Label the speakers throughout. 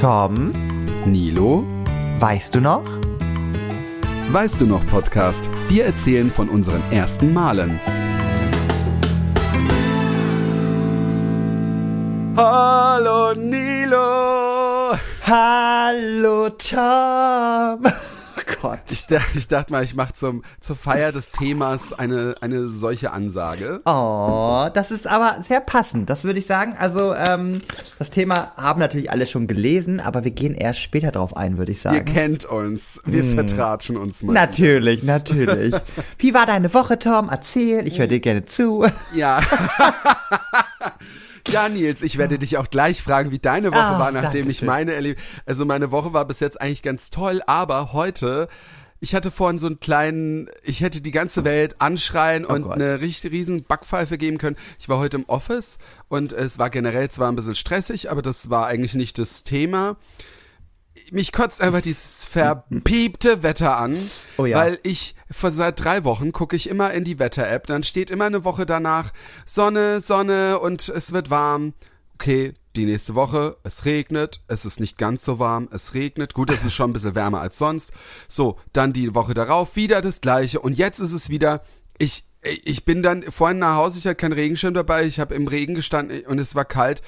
Speaker 1: Tom,
Speaker 2: Nilo,
Speaker 1: weißt du noch?
Speaker 2: weißt du noch Podcast? Wir erzählen von unseren ersten Malen. Hallo Nilo!
Speaker 1: Hallo Tom. Gott.
Speaker 2: Ich, ich dachte mal, ich mache zum zur Feier des Themas eine, eine solche Ansage.
Speaker 1: Oh, das ist aber sehr passend, das würde ich sagen. Also, ähm, das Thema haben natürlich alle schon gelesen, aber wir gehen erst später drauf ein, würde ich
Speaker 2: Ihr
Speaker 1: sagen.
Speaker 2: kennt uns, wir
Speaker 1: Hm.
Speaker 2: vertratschen uns mal.
Speaker 1: Natürlich, natürlich. Wie war deine Woche, Tom? Erzähl, ich höre dir gerne zu.
Speaker 2: Ja. Ja, Nils, ich werde dich auch gleich fragen, wie deine Woche
Speaker 1: Ah,
Speaker 2: war, nachdem ich meine erlebt. Also meine Woche war bis jetzt eigentlich ganz toll, aber heute, ich hatte vorhin so einen kleinen, ich hätte die ganze Welt anschreien und
Speaker 1: Oh Gott.
Speaker 2: eine richtig riesen Backpfeife geben können. Ich war heute im Office und es war generell zwar ein bisschen stressig, aber das war eigentlich nicht das Thema. Mich kotzt einfach dieses verpiepte Wetter an,
Speaker 1: Oh ja.
Speaker 2: weil ich vor seit drei Wochen gucke ich immer in die Wetter-App, dann steht immer eine Woche danach Sonne, Sonne und es wird warm. Okay, die nächste Woche, es regnet, es ist nicht ganz so warm, es regnet. Gut, es ist schon ein bisschen wärmer als sonst. So, dann die Woche darauf wieder das gleiche und jetzt ist es wieder, ich, ich bin dann vorhin nach Hause, ich hatte keinen Regenschirm dabei, ich habe im Regen gestanden und es war kalt.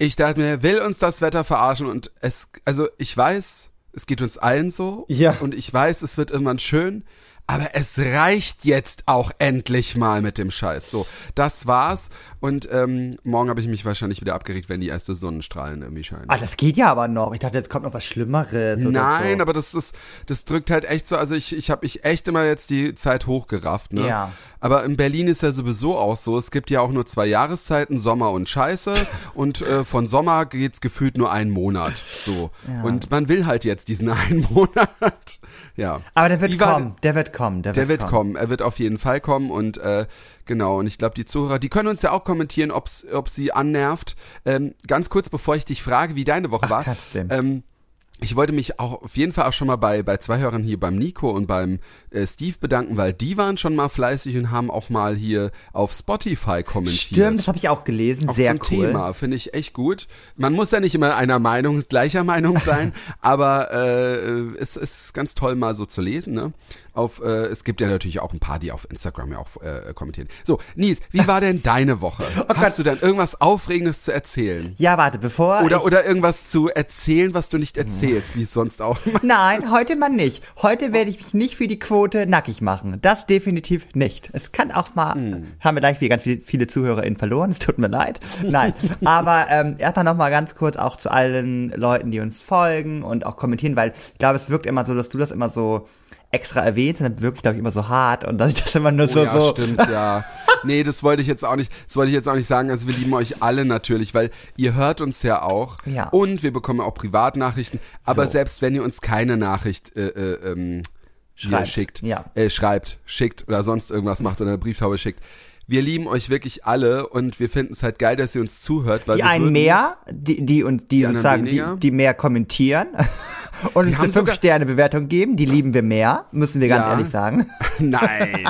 Speaker 2: Ich dachte mir, will uns das Wetter verarschen und es, also ich weiß, es geht uns allen so.
Speaker 1: Ja.
Speaker 2: Und ich weiß, es wird irgendwann schön. Aber es reicht jetzt auch endlich mal mit dem Scheiß. So, das war's. Und ähm, morgen habe ich mich wahrscheinlich wieder abgeregt, wenn die erste Sonnenstrahlen irgendwie scheinen.
Speaker 1: Ah, das geht ja aber noch. Ich dachte, jetzt kommt noch was Schlimmeres.
Speaker 2: Nein,
Speaker 1: so.
Speaker 2: aber das ist, das drückt halt echt so. Also ich, ich habe mich echt immer jetzt die Zeit hochgerafft. Ne?
Speaker 1: Ja.
Speaker 2: Aber in Berlin ist ja sowieso auch so. Es gibt ja auch nur zwei Jahreszeiten, Sommer und Scheiße. und äh, von Sommer geht's gefühlt nur einen Monat. So.
Speaker 1: Ja.
Speaker 2: Und man will halt jetzt diesen einen Monat. ja.
Speaker 1: Aber der wird
Speaker 2: Wie war-
Speaker 1: kommen, der wird kommen, der,
Speaker 2: Der wird kommen. Er wird auf jeden Fall kommen und äh, genau. Und ich glaube, die Zuhörer, die können uns ja auch kommentieren, ob's, ob sie annervt. Ähm, ganz kurz, bevor ich dich frage, wie deine Woche
Speaker 1: Ach,
Speaker 2: war. Ähm, ich wollte mich auch auf jeden Fall auch schon mal bei, bei zwei Hörern hier beim Nico und beim äh, Steve bedanken, weil die waren schon mal fleißig und haben auch mal hier auf Spotify kommentiert.
Speaker 1: Stimmt, das habe ich auch gelesen.
Speaker 2: Auch
Speaker 1: Sehr
Speaker 2: zum
Speaker 1: cool.
Speaker 2: Thema, finde ich echt gut. Man muss ja nicht immer einer Meinung, gleicher Meinung sein, aber äh, es ist ganz toll mal so zu lesen. Ne? Auf, äh, es gibt ja natürlich auch ein paar, die auf Instagram ja auch äh, kommentieren. So, Nies, wie war denn deine Woche? Hast du denn irgendwas Aufregendes zu erzählen?
Speaker 1: Ja, warte, bevor
Speaker 2: Oder, oder irgendwas zu erzählen, was du nicht erzählst, wie es sonst auch.
Speaker 1: Nein, heute mal nicht. Heute werde ich mich nicht für die Quote nackig machen. Das definitiv nicht. Es kann auch mal,
Speaker 2: Hm.
Speaker 1: haben wir gleich wieder ganz viele, viele ZuhörerInnen verloren, es tut mir leid. Nein, aber ähm, erstmal nochmal ganz kurz auch zu allen Leuten, die uns folgen und auch kommentieren, weil ich glaube, es wirkt immer so, dass du das immer so extra erwähnst und dann wirklich, glaube ich, immer so hart und dass ich das immer nur so,
Speaker 2: Oh ja,
Speaker 1: so.
Speaker 2: stimmt, ja. Nee, das wollte ich jetzt auch nicht, das wollte ich jetzt auch nicht sagen. Also wir lieben euch alle natürlich, weil ihr hört uns ja auch.
Speaker 1: Ja.
Speaker 2: Und wir bekommen auch Privatnachrichten. Aber
Speaker 1: So.
Speaker 2: selbst wenn ihr uns keine Nachricht äh, äh, ähm,
Speaker 1: Schreibt,
Speaker 2: schickt,
Speaker 1: ja.
Speaker 2: äh, schreibt, schickt oder sonst irgendwas macht oder eine Brieftaube schickt. Wir lieben euch wirklich alle und wir finden es halt geil, dass ihr uns zuhört. Weil
Speaker 1: Die einen
Speaker 2: würden-
Speaker 1: mehr, die, die und die,
Speaker 2: anderen
Speaker 1: sozusagen, die,
Speaker 2: weniger.
Speaker 1: die mehr kommentieren und uns
Speaker 2: haben
Speaker 1: eine
Speaker 2: sogar-
Speaker 1: 5-Sterne-Bewertung geben, die lieben wir mehr, müssen wir ganz
Speaker 2: Ja.
Speaker 1: ehrlich sagen.
Speaker 2: Nein.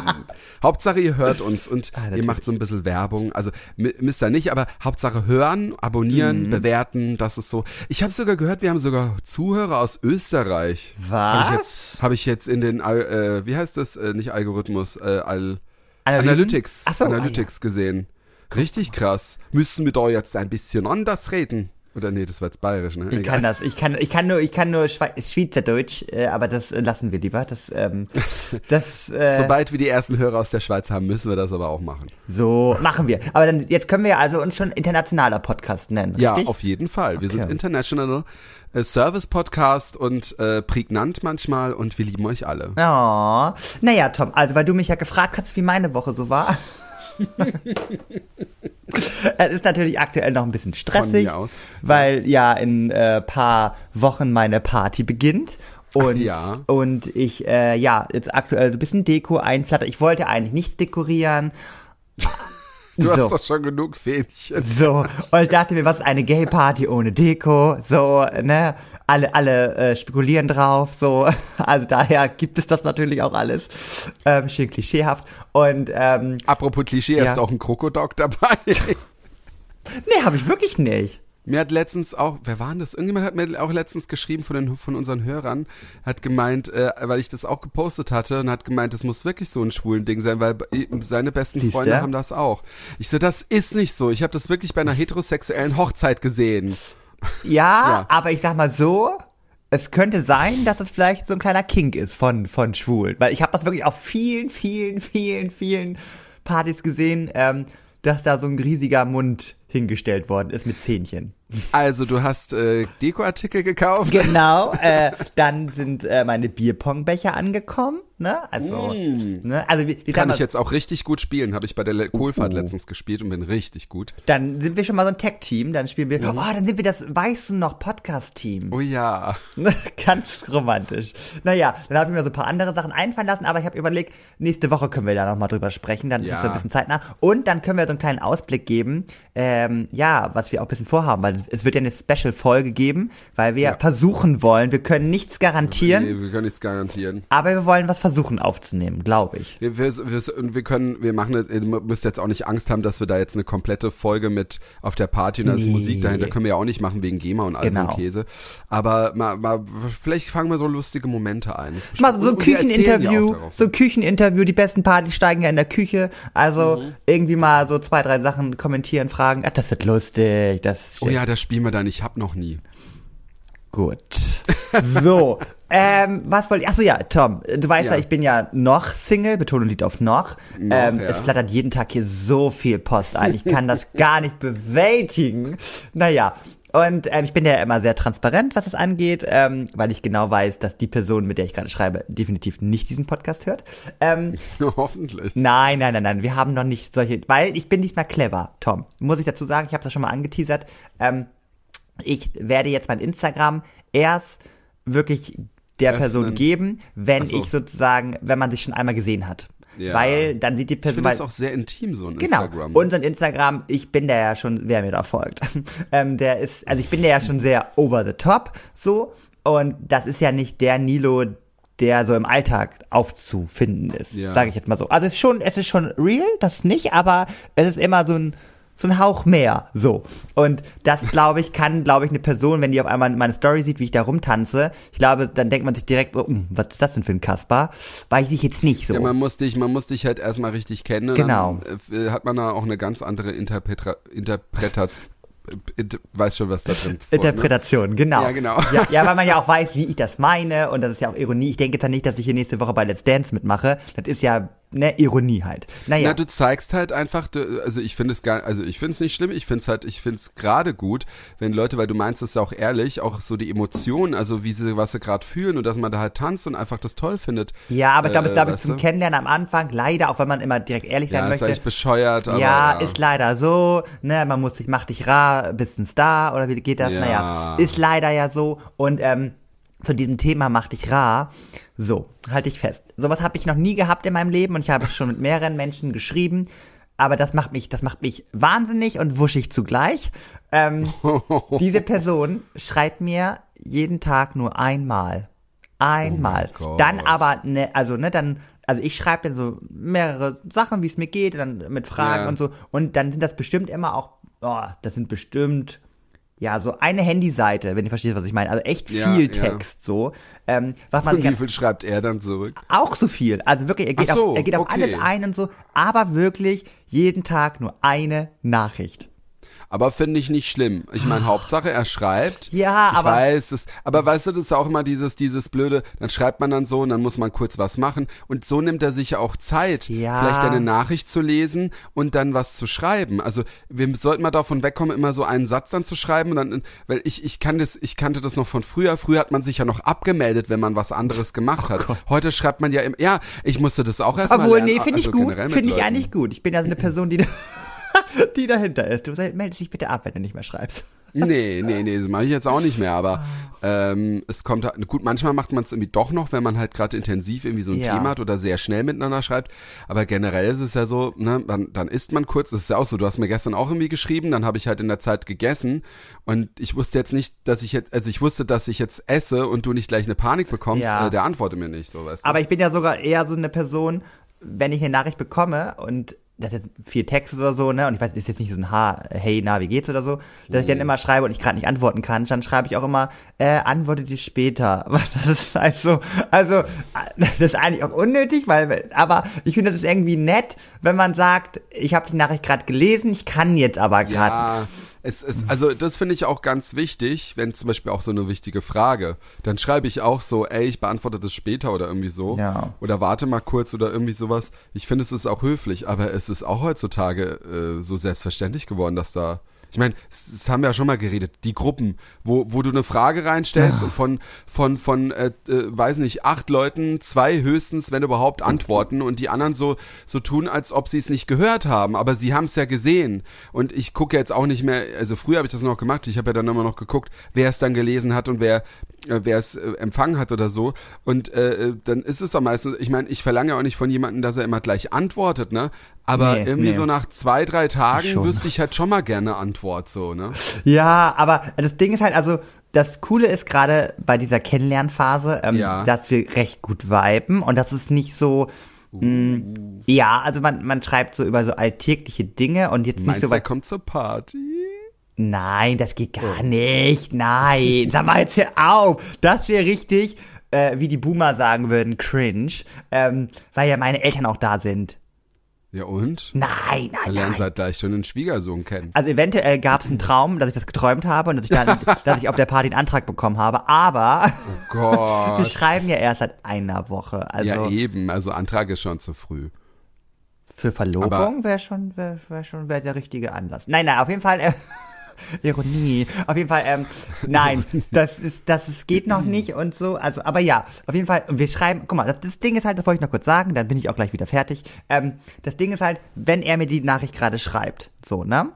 Speaker 2: Hauptsache ihr hört uns und
Speaker 1: Ah,
Speaker 2: ihr macht so ein bisschen Werbung. Also müsst ihr nicht, aber Hauptsache hören, abonnieren,
Speaker 1: Mhm.
Speaker 2: bewerten, das ist so. Ich habe sogar gehört, wir haben sogar Zuhörer aus Österreich. Habe ich
Speaker 1: Was?
Speaker 2: hab ich jetzt in den, äh, wie heißt das, äh, nicht Algorithmus, äh, Al
Speaker 1: Analysen?
Speaker 2: Analytics,
Speaker 1: so, ah,
Speaker 2: Analytics gesehen. Richtig krass. Müssen wir da jetzt ein bisschen anders reden? Oder nee, das war jetzt bayerisch, ne?
Speaker 1: Ich kann das, ich kann, ich kann nur, ich kann nur Schwe Schweizerdeutsch, äh, aber das äh, lassen wir lieber. Das, ähm, das, äh,
Speaker 2: Sobald wir die ersten Hörer aus der Schweiz haben, müssen wir das aber auch machen.
Speaker 1: so machen wir. Aber dann, jetzt können wir also uns schon internationaler Podcast nennen,
Speaker 2: Ja,
Speaker 1: richtig?
Speaker 2: auf jeden Fall. Wir
Speaker 1: Okay.
Speaker 2: sind International äh, Service Podcast und äh, prägnant manchmal und wir lieben euch alle.
Speaker 1: Oh. Naja, Tom, also weil du mich ja gefragt hast, wie meine Woche so war. Es ist natürlich aktuell noch ein bisschen stressig, weil ja in äh, paar Wochen meine Party beginnt. Und,
Speaker 2: ja.
Speaker 1: und ich, äh, ja, jetzt aktuell so ein bisschen Deko einflatter. Ich wollte eigentlich nichts dekorieren.
Speaker 2: Du
Speaker 1: so.
Speaker 2: hast doch schon genug Fähnchen.
Speaker 1: So, und ich dachte mir, was ist eine Gay-Party ohne Deko? So, ne? Alle, alle äh, spekulieren drauf, so. Also daher gibt es das natürlich auch alles. Ähm, schön klischeehaft. Und ähm,
Speaker 2: Apropos Klischee,
Speaker 1: Ja.
Speaker 2: ist auch ein Krokodok dabei.
Speaker 1: nee, habe ich wirklich nicht.
Speaker 2: Mir hat letztens auch, wer war denn das? Irgendjemand hat mir auch letztens geschrieben von, den, von unseren Hörern, hat gemeint, äh, weil ich das auch gepostet hatte und hat gemeint, das muss wirklich so ein schwulen Ding sein, weil seine besten Siehste? Freunde haben das auch. Ich so, das ist nicht so. Ich habe das wirklich bei einer heterosexuellen Hochzeit gesehen.
Speaker 1: Ja, ja, aber ich sag mal so, es könnte sein, dass es vielleicht so ein kleiner Kink ist von, von Schwulen. Weil ich habe das wirklich auf vielen, vielen, vielen, vielen Partys gesehen, ähm, dass da so ein riesiger Mund hingestellt worden ist mit Zähnchen.
Speaker 2: Also du hast äh, Dekoartikel gekauft?
Speaker 1: Genau. Äh, dann sind äh, meine Bierpongbecher angekommen. Ne? Also, mm. ne? also wie,
Speaker 2: wie kann ich jetzt auch richtig gut spielen. Habe ich bei der Kohlfahrt uh. letztens gespielt und bin richtig gut.
Speaker 1: Dann sind wir schon mal so ein Tech-Team. Dann spielen wir. Mhm. Oh, dann sind wir das Weißt du noch Podcast-Team.
Speaker 2: Oh ja.
Speaker 1: Ganz romantisch. Naja, dann habe ich mir so ein paar andere Sachen einfallen lassen, aber ich habe überlegt, nächste Woche können wir da noch mal drüber sprechen. Dann ja. ist es so ein bisschen zeitnah. Und dann können wir so einen kleinen Ausblick geben. Ähm, ja, was wir auch ein bisschen vorhaben, weil es wird ja eine Special-Folge geben, weil wir ja. versuchen wollen. Wir können nichts garantieren.
Speaker 2: Nee, wir können nichts garantieren.
Speaker 1: Aber wir wollen was versuchen aufzunehmen, glaube ich.
Speaker 2: Wir, wir, wir, wir können, wir machen, ihr müsst jetzt auch nicht Angst haben, dass wir da jetzt eine komplette Folge mit auf der Party und als nee. Musik dahinter können wir ja auch nicht machen wegen GEMA und all genau. so Käse. Aber mal, mal, vielleicht fangen wir so lustige Momente ein.
Speaker 1: Mal so ein Kücheninterview, so ein Kücheninterview, die besten Partys steigen ja in der Küche. Also mhm. irgendwie mal so zwei, drei Sachen kommentieren, fragen. Ach, das wird lustig. Das
Speaker 2: oh ja, das spielen wir dann. Ich hab noch nie.
Speaker 1: Gut. So, ähm, was wollte ich? Achso, ja, Tom, du weißt ja. ja. ich bin ja noch Single, Betonung liegt auf noch. noch ähm, ja. Es flattert jeden Tag hier so viel Post ein. Ich kann das gar nicht bewältigen. Naja, und ähm, ich bin ja immer sehr transparent, was das angeht, ähm, weil ich genau weiß, dass die Person, mit der ich gerade schreibe, definitiv nicht diesen Podcast hört. Ähm,
Speaker 2: Hoffentlich.
Speaker 1: Nein, nein, nein, nein. Wir haben noch nicht solche, weil ich bin nicht mal clever, Tom. Muss ich dazu sagen, ich habe das schon mal angeteasert. Ähm, ich werde jetzt mein Instagram erst wirklich der Öffnen. Person geben, wenn so. ich sozusagen, wenn man sich schon einmal gesehen hat. Ja. Weil dann sieht die Person.
Speaker 2: Das auch sehr intim, so ein
Speaker 1: genau.
Speaker 2: Instagram.
Speaker 1: Und so ein Instagram, ich bin der ja schon, wer mir da folgt, ähm, der ist, also ich bin der ja schon sehr over the top, so. Und das ist ja nicht der Nilo, der so im Alltag aufzufinden ist, ja. sage ich jetzt mal so. Also es ist schon, es ist schon real, das nicht, aber es ist immer so ein, so ein Hauch mehr. So. Und das, glaube ich, kann, glaube ich, eine Person, wenn die auf einmal meine Story sieht, wie ich da rumtanze, ich glaube, dann denkt man sich direkt so, hm, was ist das denn für ein Kasper? Weiß ich jetzt nicht so.
Speaker 2: Ja, man muss dich, man muss dich halt erstmal richtig kennen.
Speaker 1: Genau.
Speaker 2: Dann, äh, hat man da auch eine ganz andere Interpreta Interpretation weiß schon, was da drin
Speaker 1: ist. Interpretation, ne? genau.
Speaker 2: Ja, genau.
Speaker 1: Ja, ja, weil man ja auch weiß, wie ich das meine und das ist ja auch Ironie. Ich denke jetzt nicht, dass ich hier nächste Woche bei Let's Dance mitmache. Das ist ja ne, Ironie halt. Naja.
Speaker 2: Na, du zeigst halt einfach, also ich finde es gar, also ich finde es nicht schlimm, ich finde es halt, ich finde es gerade gut, wenn Leute, weil du meinst es ja auch ehrlich, auch so die Emotionen, also wie sie, was sie gerade fühlen und dass man da halt tanzt und einfach das toll findet.
Speaker 1: Ja, aber ich glaube, äh, es glaube ich zum Kennenlernen am Anfang, leider, auch wenn man immer direkt ehrlich sein
Speaker 2: ja,
Speaker 1: möchte.
Speaker 2: Ja, ist bescheuert, aber.
Speaker 1: Ja, ja, ist leider so, ne, man muss sich, mach dich rar, bist ein Star, oder wie geht das? Ja. Naja, ist leider ja so und, ähm, zu diesem Thema mach dich rar. So, halte ich fest. Sowas habe ich noch nie gehabt in meinem Leben und ich habe schon mit mehreren Menschen geschrieben. Aber das macht mich, das macht mich wahnsinnig und wuschig zugleich. Ähm, diese Person schreibt mir jeden Tag nur einmal. Einmal. Oh dann aber, ne, also, ne, dann, also ich schreibe dann so mehrere Sachen, wie es mir geht, dann mit Fragen ja. und so. Und dann sind das bestimmt immer auch, oh, das sind bestimmt ja, so eine Handyseite, wenn ihr versteht, was ich meine. Also echt viel ja, Text ja. so. Ähm, was man
Speaker 2: und wie viel schreibt er dann zurück?
Speaker 1: Auch so viel. Also wirklich, er geht, so, auf, er geht okay. auf alles ein und so, aber wirklich jeden Tag nur eine Nachricht.
Speaker 2: Aber finde ich nicht schlimm. Ich meine, Hauptsache er schreibt.
Speaker 1: Ja,
Speaker 2: ich
Speaker 1: aber.
Speaker 2: Weiß, das, aber weißt du, das ist auch immer dieses, dieses blöde, dann schreibt man dann so und dann muss man kurz was machen. Und so nimmt er sich ja auch Zeit, ja. vielleicht eine Nachricht zu lesen und dann was zu schreiben. Also wir sollten mal davon wegkommen, immer so einen Satz dann zu schreiben und dann, weil ich, ich kann das, ich kannte das noch von früher. Früher hat man sich ja noch abgemeldet, wenn man was anderes gemacht oh hat. Gott. Heute schreibt man ja im, ja, ich musste das auch erstmal
Speaker 1: Obwohl, lernen. nee, finde also ich gut. Finde ich eigentlich gut. Ich bin ja so eine Person, die die dahinter ist. Du meldest dich bitte ab, wenn du nicht mehr schreibst.
Speaker 2: nee, nee, nee, das mache ich jetzt auch nicht mehr, aber ähm, es kommt halt, gut, manchmal macht man es irgendwie doch noch, wenn man halt gerade intensiv irgendwie so ein ja. Thema hat oder sehr schnell miteinander schreibt, aber generell ist es ja so, ne, dann, dann isst man kurz, das ist ja auch so, du hast mir gestern auch irgendwie geschrieben, dann habe ich halt in der Zeit gegessen und ich wusste jetzt nicht, dass ich jetzt, also ich wusste, dass ich jetzt esse und du nicht gleich eine Panik bekommst, ja. äh, der antworte mir nicht, so weißt
Speaker 1: du. Aber ich bin ja sogar eher so eine Person, wenn ich eine Nachricht bekomme und das ist viel Text oder so, ne? Und ich weiß, ist jetzt nicht so ein ha Hey, na, wie geht's oder so, dass ich dann immer schreibe und ich gerade nicht antworten kann, dann schreibe ich auch immer, äh, antworte die später. Aber das ist also, also, das ist eigentlich auch unnötig, weil, aber ich finde, das ist irgendwie nett, wenn man sagt, ich habe die Nachricht gerade gelesen, ich kann jetzt aber gerade.
Speaker 2: Ja, es, es, also das finde ich auch ganz wichtig, wenn zum Beispiel auch so eine wichtige Frage, dann schreibe ich auch so, ey, ich beantworte das später oder irgendwie so.
Speaker 1: Ja.
Speaker 2: Oder warte mal kurz oder irgendwie sowas. Ich finde, es ist auch höflich, aber es ist auch heutzutage äh, so selbstverständlich geworden, dass da ich meine, das haben wir ja schon mal geredet, die Gruppen, wo, wo du eine Frage reinstellst ja. und von, von, von äh, äh, weiß nicht, acht Leuten, zwei höchstens, wenn überhaupt, antworten und die anderen so, so tun, als ob sie es nicht gehört haben, aber sie haben es ja gesehen. Und ich gucke jetzt auch nicht mehr, also früher habe ich das noch gemacht, ich habe ja dann immer noch geguckt, wer es dann gelesen hat und wer, äh, wer es äh, empfangen hat oder so. Und äh, äh dann ist es am meisten, ich meine, ich verlange auch nicht von jemandem, dass er immer gleich antwortet, ne? Aber nee, irgendwie nee. so nach zwei, drei Tagen schon. wüsste ich halt schon mal gerne Antwort, so, ne?
Speaker 1: Ja, aber das Ding ist halt, also, das Coole ist gerade bei dieser Kennenlernphase, ähm, ja. dass wir recht gut viben und das ist nicht so, uh. mh, ja, also man, man schreibt so über so alltägliche Dinge und jetzt
Speaker 2: Meinst
Speaker 1: nicht so
Speaker 2: weit. kommt zur Party?
Speaker 1: Nein, das geht gar oh. nicht. Nein, sag mal jetzt hier auf. Das wäre richtig, äh, wie die Boomer sagen würden, cringe, ähm, weil ja meine Eltern auch da sind.
Speaker 2: Ja und?
Speaker 1: Nein, nein,
Speaker 2: Wir lernen seit gleich schon einen Schwiegersohn kennen.
Speaker 1: Also eventuell gab es einen Traum, dass ich das geträumt habe und dass ich, dann, dass ich auf der Party einen Antrag bekommen habe, aber
Speaker 2: oh Gott.
Speaker 1: wir schreiben ja erst seit einer Woche. Also
Speaker 2: ja eben, also Antrag ist schon zu früh.
Speaker 1: Für Verlobung wäre schon, wäre wär schon wär der richtige Anlass. Nein, nein, auf jeden Fall. Äh, Ironie. Auf jeden Fall, ähm, nein, das ist, das ist, geht noch nicht und so. Also, aber ja, auf jeden Fall, wir schreiben, guck mal, das, das Ding ist halt, das wollte ich noch kurz sagen, dann bin ich auch gleich wieder fertig. Ähm, das Ding ist halt, wenn er mir die Nachricht gerade schreibt, so, ne?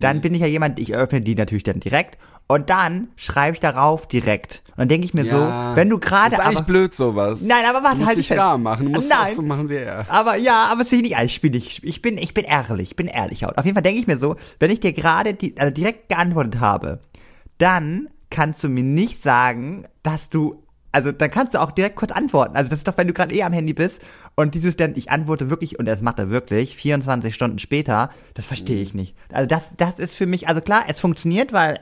Speaker 1: Dann mhm. bin ich ja jemand, ich öffne die natürlich dann direkt und dann schreibe ich darauf direkt. Und dann denke ich mir ja, so, wenn du gerade.
Speaker 2: Ist eigentlich aber, blöd sowas.
Speaker 1: Nein, aber warte,
Speaker 2: du
Speaker 1: halt
Speaker 2: dich rar machen. Du musst
Speaker 1: nein,
Speaker 2: auch so machen wie er.
Speaker 1: Aber ja, aber es ist nicht ich bin ich, ich bin ich bin ehrlich, ich bin ehrlich. Auf jeden Fall denke ich mir so, wenn ich dir gerade die, also direkt geantwortet habe, dann kannst du mir nicht sagen, dass du also dann kannst du auch direkt kurz antworten. Also das ist doch, wenn du gerade eh am Handy bist und dieses dann, ich antworte wirklich und das macht er wirklich 24 Stunden später, das verstehe ich nicht. Also das, das ist für mich, also klar, es funktioniert, weil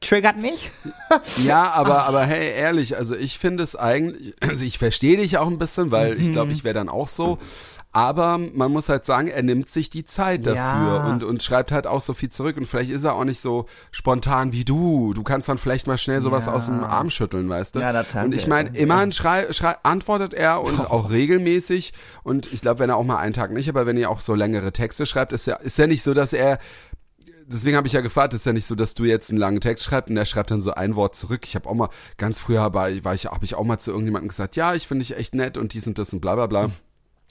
Speaker 1: triggert mich.
Speaker 2: ja, aber, aber hey, ehrlich, also ich finde es eigentlich, also ich verstehe dich auch ein bisschen, weil mhm. ich glaube, ich wäre dann auch so. Aber man muss halt sagen, er nimmt sich die Zeit dafür ja. und, und schreibt halt auch so viel zurück. Und vielleicht ist er auch nicht so spontan wie du. Du kannst dann vielleicht mal schnell sowas ja. aus dem Arm schütteln, weißt du? Ja, das und ich meine, immerhin schrei, schrei, antwortet er und auch regelmäßig. Und ich glaube, wenn er auch mal einen Tag nicht, aber wenn ihr auch so längere Texte schreibt, ist ja, ist ja nicht so, dass er deswegen habe ich ja gefragt, ist ja nicht so, dass du jetzt einen langen Text schreibst und der schreibt dann so ein Wort zurück. Ich habe auch mal, ganz früher war, war ich, habe ich auch mal zu irgendjemandem gesagt, ja, ich finde dich echt nett und dies und das und bla bla bla.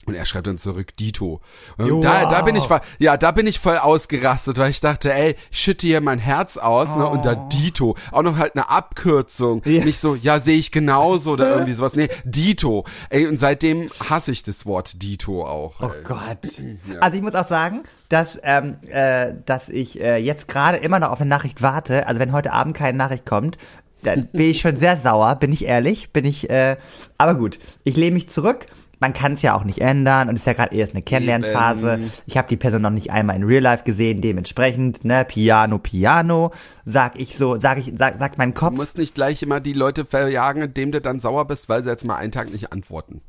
Speaker 2: Und er schreibt dann zurück Dito. Und da, da bin ich ja, da bin ich voll ausgerastet, weil ich dachte, ey, ich schütte hier mein Herz aus, oh. ne, und da. Dito. Auch noch halt eine Abkürzung. Ja. Nicht so, ja, sehe ich genauso oder irgendwie sowas. Nee, Dito. Ey, und seitdem hasse ich das Wort Dito auch.
Speaker 1: Oh ey. Gott. Ja. Also ich muss auch sagen, dass, ähm, äh, dass ich äh, jetzt gerade immer noch auf eine Nachricht warte. Also wenn heute Abend keine Nachricht kommt, dann bin ich schon sehr sauer, bin ich ehrlich, bin ich, äh, aber gut, ich lehne mich zurück man kann es ja auch nicht ändern und es ist ja gerade erst eine Kennenlernphase. Eben. Ich habe die Person noch nicht einmal in Real Life gesehen, dementsprechend, ne, Piano, Piano, sag ich so, sag ich, sag, sagt mein Kopf.
Speaker 2: Du musst nicht gleich immer die Leute verjagen, indem du dann sauer bist, weil sie jetzt mal einen Tag nicht antworten.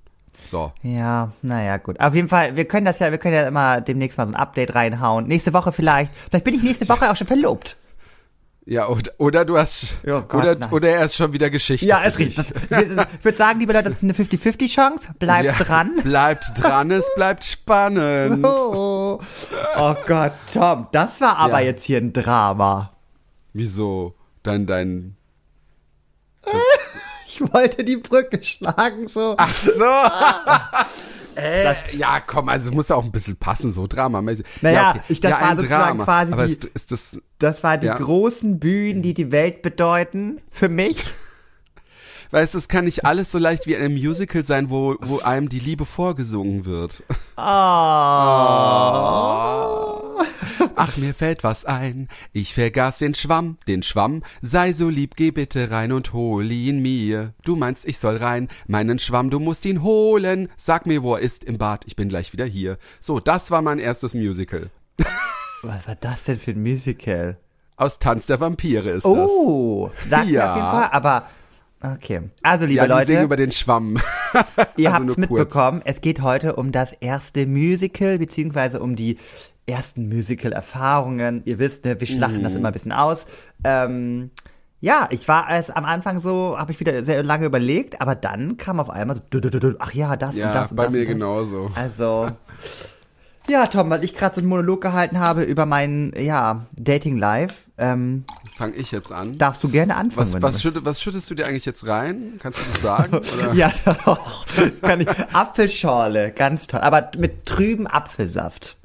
Speaker 2: So.
Speaker 1: Ja, naja, gut. Auf jeden Fall, wir können das ja, wir können ja immer demnächst mal so ein Update reinhauen. Nächste Woche vielleicht. Vielleicht bin ich nächste Woche auch schon verlobt.
Speaker 2: Ja, oder, oder du hast, oh Gott, oder, oder er ist schon wieder Geschichte.
Speaker 1: Ja, es riecht. Ich würde sagen, liebe Leute, das ist eine 50-50 Chance. Bleibt ja, dran.
Speaker 2: Bleibt dran, es bleibt spannend.
Speaker 1: Oh, oh Gott, Tom, das war aber ja. jetzt hier ein Drama.
Speaker 2: Wieso? Dein, dein,
Speaker 1: ich wollte die Brücke schlagen, so.
Speaker 2: Ach so. Äh, ja, komm, also es muss ja auch ein bisschen passen, so dramamäßig.
Speaker 1: Naja, ja, okay. ich, das ja, war sozusagen
Speaker 2: Drama.
Speaker 1: quasi
Speaker 2: Aber
Speaker 1: die,
Speaker 2: ist, ist das,
Speaker 1: das war die ja. großen Bühnen, die die Welt bedeuten, für mich.
Speaker 2: Weißt du, es kann nicht alles so leicht wie ein Musical sein, wo, wo einem die Liebe vorgesungen wird.
Speaker 1: Oh. oh.
Speaker 2: Ach, mir fällt was ein. Ich vergaß den Schwamm, den Schwamm. Sei so lieb, geh bitte rein und hol ihn mir. Du meinst, ich soll rein. Meinen Schwamm, du musst ihn holen. Sag mir, wo er ist im Bad. Ich bin gleich wieder hier. So, das war mein erstes Musical.
Speaker 1: Was war das denn für ein Musical?
Speaker 2: Aus Tanz der Vampire ist
Speaker 1: Oh, sagt mir
Speaker 2: Ja.
Speaker 1: auf jeden Fall, aber okay. Also, liebe
Speaker 2: das. Ja, die singen
Speaker 1: Leute,
Speaker 2: über den Schwamm.
Speaker 1: ihr
Speaker 2: also
Speaker 1: habt's
Speaker 2: kurz.
Speaker 1: mitbekommen. Es geht heute um das erste Musical, beziehungsweise um die ersten Musical-Erfahrungen. Ihr wisst, ne, wir schlachten
Speaker 2: Mhm.
Speaker 1: das immer ein bisschen aus. Ähm, ja, ich war es am Anfang so, habe ich wieder sehr lange überlegt, aber dann kam auf einmal so, du, du, du, du, ach ja, das und
Speaker 2: Ja,
Speaker 1: das und
Speaker 2: bei
Speaker 1: das
Speaker 2: mir
Speaker 1: und das.
Speaker 2: genauso.
Speaker 1: Also, ja, Tom, weil ich gerade so einen Monolog gehalten habe über mein, ja, Dating Life, ähm,
Speaker 2: Fange ich jetzt an.
Speaker 1: darfst du gerne anfangen.
Speaker 2: Was, was,
Speaker 1: du
Speaker 2: schüttest, was schüttest du dir eigentlich jetzt rein? Kannst du das sagen? Oder?
Speaker 1: Ja, doch. Kann ich. Apfelschorle, ganz toll. Aber mit trüben Apfelsaft.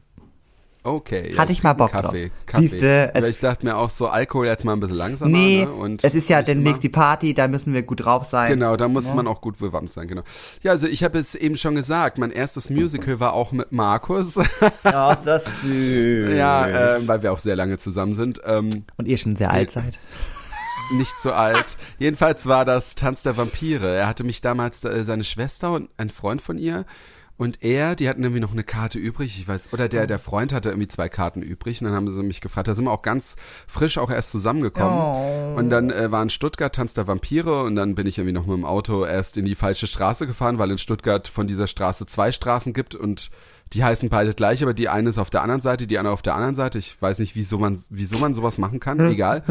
Speaker 2: Okay. Ja,
Speaker 1: Hatte ich mal Bock
Speaker 2: Kaffee,
Speaker 1: drauf.
Speaker 2: Kaffee.
Speaker 1: Siehste,
Speaker 2: Weil ich dachte mir auch so, Alkohol jetzt mal ein bisschen langsamer.
Speaker 1: Nee,
Speaker 2: ne? Und
Speaker 1: es ist ja demnächst die Party, da müssen wir gut drauf sein.
Speaker 2: Genau, da muss
Speaker 1: Ja.
Speaker 2: man auch gut bewandt sein, genau. Ja, also ich habe es eben schon gesagt, mein erstes Musical war auch mit Markus.
Speaker 1: Oh, ist das süß.
Speaker 2: ja, ähm, weil wir auch sehr lange zusammen sind. Ähm,
Speaker 1: Und ihr schon sehr alt seid.
Speaker 2: nicht so alt. Jedenfalls war das Tanz der Vampire. Er hatte mich damals, äh, seine Schwester und ein Freund von ihr und er, die hatten irgendwie noch eine Karte übrig, ich weiß, oder der, der Freund hatte irgendwie zwei Karten übrig und dann haben sie mich gefragt, da sind wir auch ganz frisch auch erst zusammengekommen.
Speaker 1: Oh.
Speaker 2: Und dann äh, war in Stuttgart Tanz der Vampire und dann bin ich irgendwie noch mit dem Auto erst in die falsche Straße gefahren, weil in Stuttgart von dieser Straße zwei Straßen gibt und die heißen beide gleich, aber die eine ist auf der anderen Seite, die andere auf der anderen Seite. Ich weiß nicht, wieso man, wieso man sowas machen kann, egal.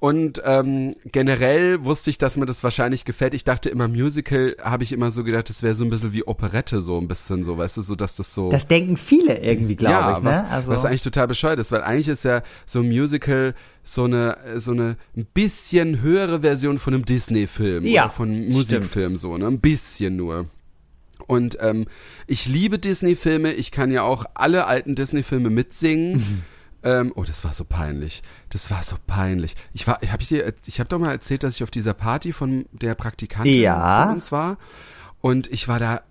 Speaker 2: Und ähm, generell wusste ich, dass mir das wahrscheinlich gefällt. Ich dachte immer, Musical habe ich immer so gedacht, das wäre so ein bisschen wie Operette, so ein bisschen so, weißt du, so dass das so.
Speaker 1: Das denken viele irgendwie, glaube
Speaker 2: ja,
Speaker 1: ich, ne?
Speaker 2: was,
Speaker 1: also,
Speaker 2: was eigentlich total bescheuert ist, weil eigentlich ist ja so ein Musical so eine so eine ein bisschen höhere Version von einem Disney-Film
Speaker 1: Ja,
Speaker 2: oder von einem Musikfilm so, ne? Ein bisschen nur. Und ähm, ich liebe Disney-Filme. Ich kann ja auch alle alten Disney-Filme mitsingen. Ähm, oh, das war so peinlich. Das war so peinlich. Ich war, habe ich dir, ich habe doch mal erzählt, dass ich auf dieser Party von der Praktikantin
Speaker 1: Ja.
Speaker 2: von uns war. Und ich war da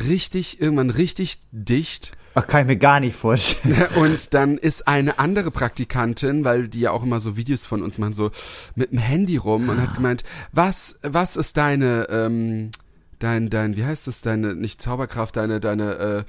Speaker 2: richtig, irgendwann richtig dicht.
Speaker 1: Ach, kann ich mir gar nicht vorstellen.
Speaker 2: Und dann ist eine andere Praktikantin, weil die ja auch immer so Videos von uns machen, so mit dem Handy rum und hat gemeint, was, was ist deine, ähm, dein, dein, wie heißt das, deine, nicht Zauberkraft, deine, deine, äh,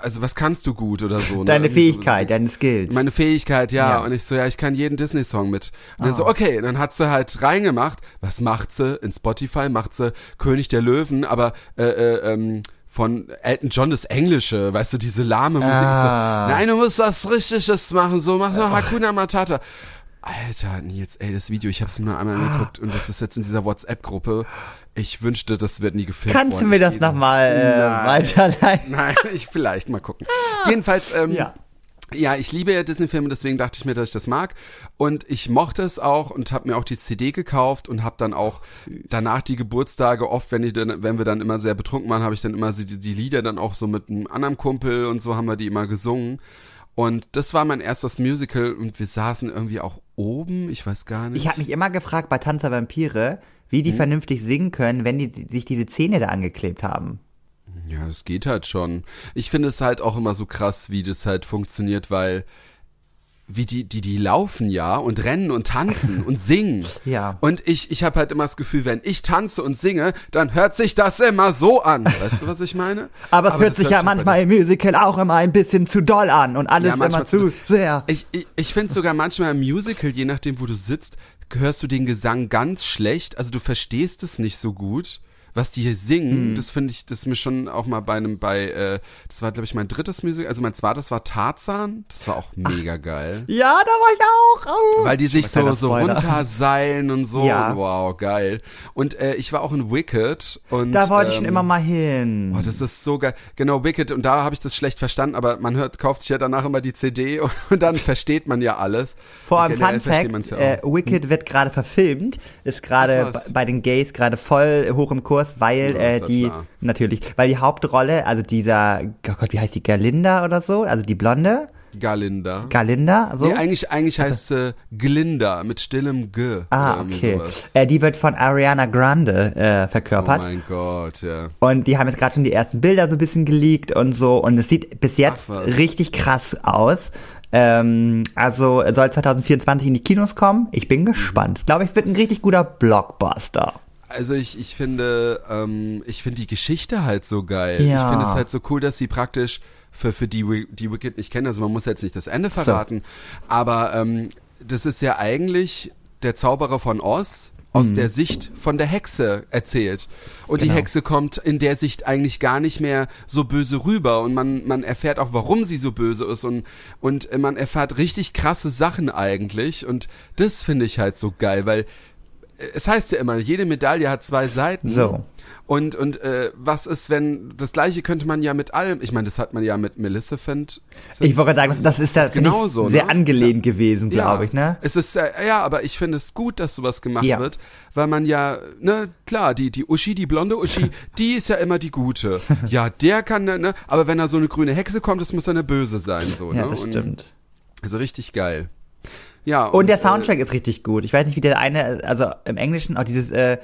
Speaker 2: also was kannst du gut oder so? ne?
Speaker 1: Deine Fähigkeit,
Speaker 2: so,
Speaker 1: deine Skills.
Speaker 2: meine Fähigkeit, ja.
Speaker 1: Ja.
Speaker 2: Und ich so, ja, ich kann jeden Disney-Song mit. Und dann
Speaker 1: Ah.
Speaker 2: so, okay, und dann hat sie halt reingemacht. Was macht sie? In Spotify macht sie König der Löwen, aber äh, äh, ähm, von Elton John das Englische, weißt du, diese lahme Musik.
Speaker 1: Ah.
Speaker 2: So, nein, du musst was Richtiges machen, so, mach doch Hakuna Matata. Alter, Nils, ey, das Video, ich hab's mir nur einmal angeguckt und das ist jetzt in dieser WhatsApp-Gruppe. Ich wünschte, das wird nie gefilmt
Speaker 1: Kannst du
Speaker 2: worden.
Speaker 1: mir
Speaker 2: Ich
Speaker 1: das nochmal äh, weiterleiten?
Speaker 2: Nein, ich vielleicht mal gucken. Jedenfalls, ähm,
Speaker 1: Ja.
Speaker 2: ja, ich liebe ja Disney-Filme, deswegen dachte ich mir, dass ich das mag. Und ich mochte es auch und habe mir auch die CD gekauft und habe dann auch danach die Geburtstage oft, wenn, ich dann, wenn wir dann immer sehr betrunken waren, habe ich dann immer die, die Lieder dann auch so mit einem anderen Kumpel und so haben wir die immer gesungen. Und das war mein erstes Musical und wir saßen irgendwie auch oben, ich weiß gar nicht.
Speaker 1: Ich habe mich immer gefragt bei Tanz der Vampire, wie
Speaker 2: Hm?
Speaker 1: die vernünftig singen können, wenn die sich diese Zähne da angeklebt haben.
Speaker 2: Ja, das geht halt schon. Ich finde es halt auch immer so krass, wie das halt funktioniert, weil wie die die die laufen ja und rennen und tanzen und singen.
Speaker 1: Ja.
Speaker 2: Und ich ich habe halt immer das Gefühl, wenn ich tanze und singe, dann hört sich das immer so an. Weißt du, was ich meine?
Speaker 1: Aber es hört
Speaker 2: das
Speaker 1: sich ja manchmal im Musical auch immer ein bisschen zu doll an und alles
Speaker 2: Ja, manchmal
Speaker 1: immer zu
Speaker 2: zu-
Speaker 1: sehr.
Speaker 2: Ich, ich, ich finde sogar manchmal im Musical, je nachdem, wo du sitzt, hörst du den Gesang ganz schlecht. Also du verstehst es nicht so gut, was die hier
Speaker 1: Hm.
Speaker 2: singen. Das finde ich, das ist mir schon auch mal bei einem, bei, äh, das war, glaube ich, mein drittes Musical. Also mein zweites war Tarzan. Das war auch mega geil.
Speaker 1: Ja, da war ich auch. Oh.
Speaker 2: Weil die sich so, so runterseilen und so.
Speaker 1: Ja.
Speaker 2: Wow, geil. Und äh, ich war auch in Wicked. Und,
Speaker 1: Da wollte ich schon
Speaker 2: ähm,
Speaker 1: immer mal hin.
Speaker 2: Oh, das ist so geil. Genau, Wicked. Und da habe ich das schlecht verstanden, aber man hört, kauft sich ja danach immer die CD und dann versteht man ja alles.
Speaker 1: Vor allem Fun Fact,
Speaker 2: ja
Speaker 1: äh. Wicked wird gerade verfilmt, ist gerade
Speaker 2: Ach,
Speaker 1: bei den Gays gerade voll hoch im Kurs, weil
Speaker 2: Ja,
Speaker 1: äh, die,
Speaker 2: klar.
Speaker 1: natürlich, weil die Hauptrolle, also dieser, oh Gott, wie heißt die, Galinda oder so, also die Blonde,
Speaker 2: Galinda.
Speaker 1: Galinda, so.
Speaker 2: Nee, eigentlich, eigentlich heißt sie Glinda mit stillem G.
Speaker 1: ah, okay. Äh, die wird von Ariana Grande äh,
Speaker 2: Oh
Speaker 1: verkörpert.
Speaker 2: mein Gott, ja.
Speaker 1: Und die haben jetzt gerade schon die ersten Bilder so ein bisschen geleakt und so. Und es sieht bis jetzt
Speaker 2: Ach,
Speaker 1: richtig krass aus. Ähm, also soll 2024 in die Kinos kommen. Ich bin gespannt. Ich glaube, es wird ein richtig guter Blockbuster.
Speaker 2: Also ich, ich finde, ähm, ich finde die Geschichte halt so geil.
Speaker 1: Ja.
Speaker 2: Ich finde es halt so cool, dass sie praktisch für, für die, die Wicked nicht kennen, also man muss jetzt nicht das Ende verraten, aber ähm, das ist ja eigentlich der Zauberer von Oz aus der Sicht von der Hexe erzählt. Und die
Speaker 1: Genau.
Speaker 2: Hexe kommt in der Sicht eigentlich gar nicht mehr so böse rüber und man, man erfährt auch, warum sie so böse ist und, und man erfährt richtig krasse Sachen eigentlich und das finde ich halt so geil, weil es heißt ja immer, jede Medaille hat zwei Seiten.
Speaker 1: So.
Speaker 2: Und, und äh, was ist, wenn, das gleiche könnte man ja mit allem, ich meine, das hat man ja mit Maleficent.
Speaker 1: Ich wollte sagen, das ist da ich,
Speaker 2: genauso,
Speaker 1: sehr
Speaker 2: ne?
Speaker 1: angelehnt gewesen, glaube ich, ne?
Speaker 2: Es ist, äh, ja, aber ich finde es gut, dass sowas gemacht
Speaker 1: Ja.
Speaker 2: wird, weil man ja, ne, klar, die, die Uschi, die blonde Uschi, die ist ja immer die Gute. Ja, der kann, ne, aber wenn da so eine grüne Hexe kommt, das muss ja eine Böse sein, so,
Speaker 1: Ja,
Speaker 2: ne?
Speaker 1: das
Speaker 2: Und-
Speaker 1: stimmt.
Speaker 2: Also richtig geil. Ja.
Speaker 1: Und der
Speaker 2: äh,
Speaker 1: Soundtrack ist richtig gut. Ich weiß nicht, wie der eine, also im Englischen auch dieses, äh,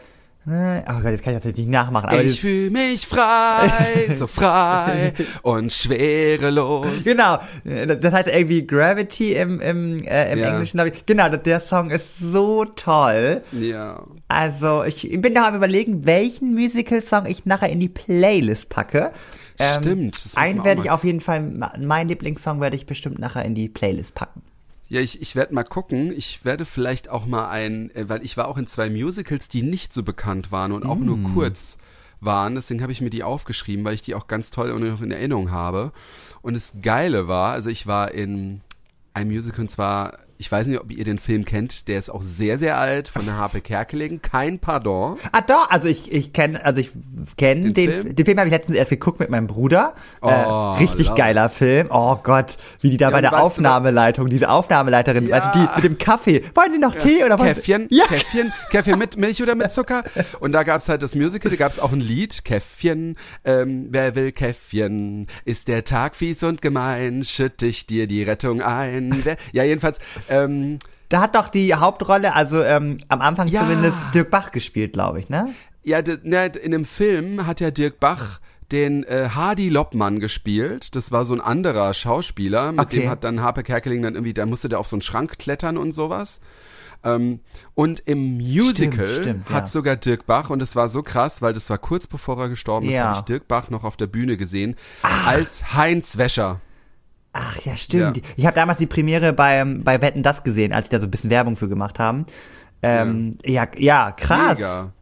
Speaker 1: ne, oh Gott, jetzt kann ich natürlich nicht nachmachen, aber
Speaker 2: ich fühle mich frei, so frei und schwerelos.
Speaker 1: Genau, äh, das heißt irgendwie Gravity im, im, äh, im
Speaker 2: Ja.
Speaker 1: Englischen, glaube ich. Genau, der Song ist so toll.
Speaker 2: Ja.
Speaker 1: Also, ich bin da am überlegen, welchen Musical-Song ich nachher in die Playlist packe. Ähm,
Speaker 2: Stimmt, das muss
Speaker 1: Einen werde ich auf jeden Fall, mein Lieblingssong werde ich bestimmt nachher in die Playlist packen.
Speaker 2: Ja, ich, ich werde mal gucken. Ich werde vielleicht auch mal ein, äh, weil ich war auch in zwei Musicals, die nicht so bekannt waren und auch
Speaker 1: Mm.
Speaker 2: nur kurz waren. Deswegen habe ich mir die aufgeschrieben, weil ich die auch ganz toll und noch in Erinnerung habe. Und das Geile war, also ich war in einem Musical und zwar, ich weiß nicht, ob ihr den Film kennt, der ist auch sehr, sehr alt, von der Harpe Kerkeling. Kein Pardon.
Speaker 1: Ah doch, also ich, ich kenne, also ich kenne
Speaker 2: Den
Speaker 1: den,
Speaker 2: Film?
Speaker 1: den Film habe ich letztens erst geguckt mit meinem Bruder.
Speaker 2: Oh,
Speaker 1: äh, richtig
Speaker 2: laut.
Speaker 1: geiler Film. Oh Gott, wie die da
Speaker 2: Ja,
Speaker 1: bei der Aufnahmeleitung, diese Aufnahmeleiterin,
Speaker 2: Ja.
Speaker 1: du, die mit dem Kaffee. Wollen Sie noch Tee oder was?
Speaker 2: Käffchen,
Speaker 1: Ja.
Speaker 2: Käffchen, Käffchen mit Milch oder mit Zucker. Und da gab's halt das Musical, da gab's auch ein Lied, Käffchen, ähm, wer will Käffchen, ist der Tag fies und gemein, schütt ich dir die Rettung ein. Ja, jedenfalls, ähm,
Speaker 1: Da hat doch die Hauptrolle, also ähm, am Anfang
Speaker 2: Ja.
Speaker 1: zumindest Dirk Bach gespielt, glaube ich, ne?
Speaker 2: ja, ne, in dem Film hat ja Dirk Bach den äh, Hardy Loppmann gespielt. Das war so ein anderer Schauspieler, mit
Speaker 1: Okay.
Speaker 2: dem hat dann Harpe Kerkeling dann irgendwie, da musste der auf so einen Schrank klettern und sowas. Ähm, und im Musical
Speaker 1: Stimmt, stimmt,
Speaker 2: hat
Speaker 1: ja.
Speaker 2: sogar Dirk Bach, und das war so krass, weil das war kurz bevor er gestorben ist,
Speaker 1: Ja.
Speaker 2: habe ich Dirk Bach noch auf der Bühne gesehen, als Heinz Wäscher.
Speaker 1: Ach ja, stimmt.
Speaker 2: Ja.
Speaker 1: Ich habe damals die Premiere beim bei Wetten das gesehen, als die da so ein bisschen Werbung für gemacht haben. Ähm, ja. ja, krass.
Speaker 2: Mega.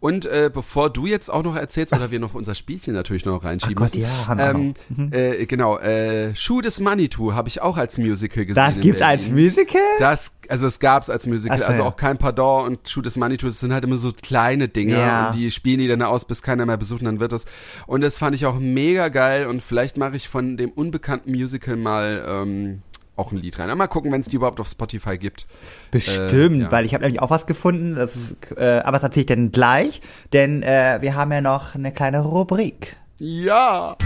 Speaker 2: Und äh, bevor du jetzt auch noch erzählst, oder wir noch unser Spielchen natürlich noch reinschieben
Speaker 1: Ach Gott,
Speaker 2: müssen.
Speaker 1: ja, haben wir
Speaker 2: ähm, äh, genau, äh, Schuh des Manitou habe ich auch als Musical gesehen.
Speaker 1: Das gibt's als Musical?
Speaker 2: Das, also es gab's als Musical,
Speaker 1: so,
Speaker 2: also auch kein Pardon und Shoot des Manitou, das sind halt immer so kleine Dinge
Speaker 1: Ja.
Speaker 2: und die spielen die dann aus, bis keiner mehr besucht und dann wird das. Und das fand ich auch mega geil und vielleicht mache ich von dem unbekannten Musical mal ähm, auch ein Lied rein. Aber Mal gucken, wenn es die überhaupt auf Spotify gibt.
Speaker 1: Bestimmt,
Speaker 2: Äh, ja.
Speaker 1: weil ich habe nämlich auch was gefunden, das ist, äh, aber das erzähle ich dann gleich, denn äh, wir haben ja noch eine kleine Rubrik.
Speaker 2: Ja!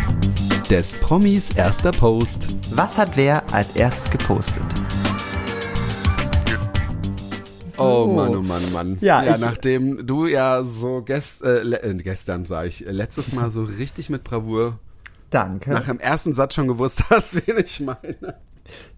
Speaker 2: Des Promis erster Post.
Speaker 1: Was hat wer als erstes gepostet?
Speaker 2: Oh Mann, oh Mann, oh Mann.
Speaker 1: Ja,
Speaker 2: ja nachdem du ja so gest, äh, äh, gestern, sag ich, äh, letztes Mal so richtig mit Bravour
Speaker 1: Danke.
Speaker 2: nach dem ersten Satz schon gewusst hast, wen ich meine.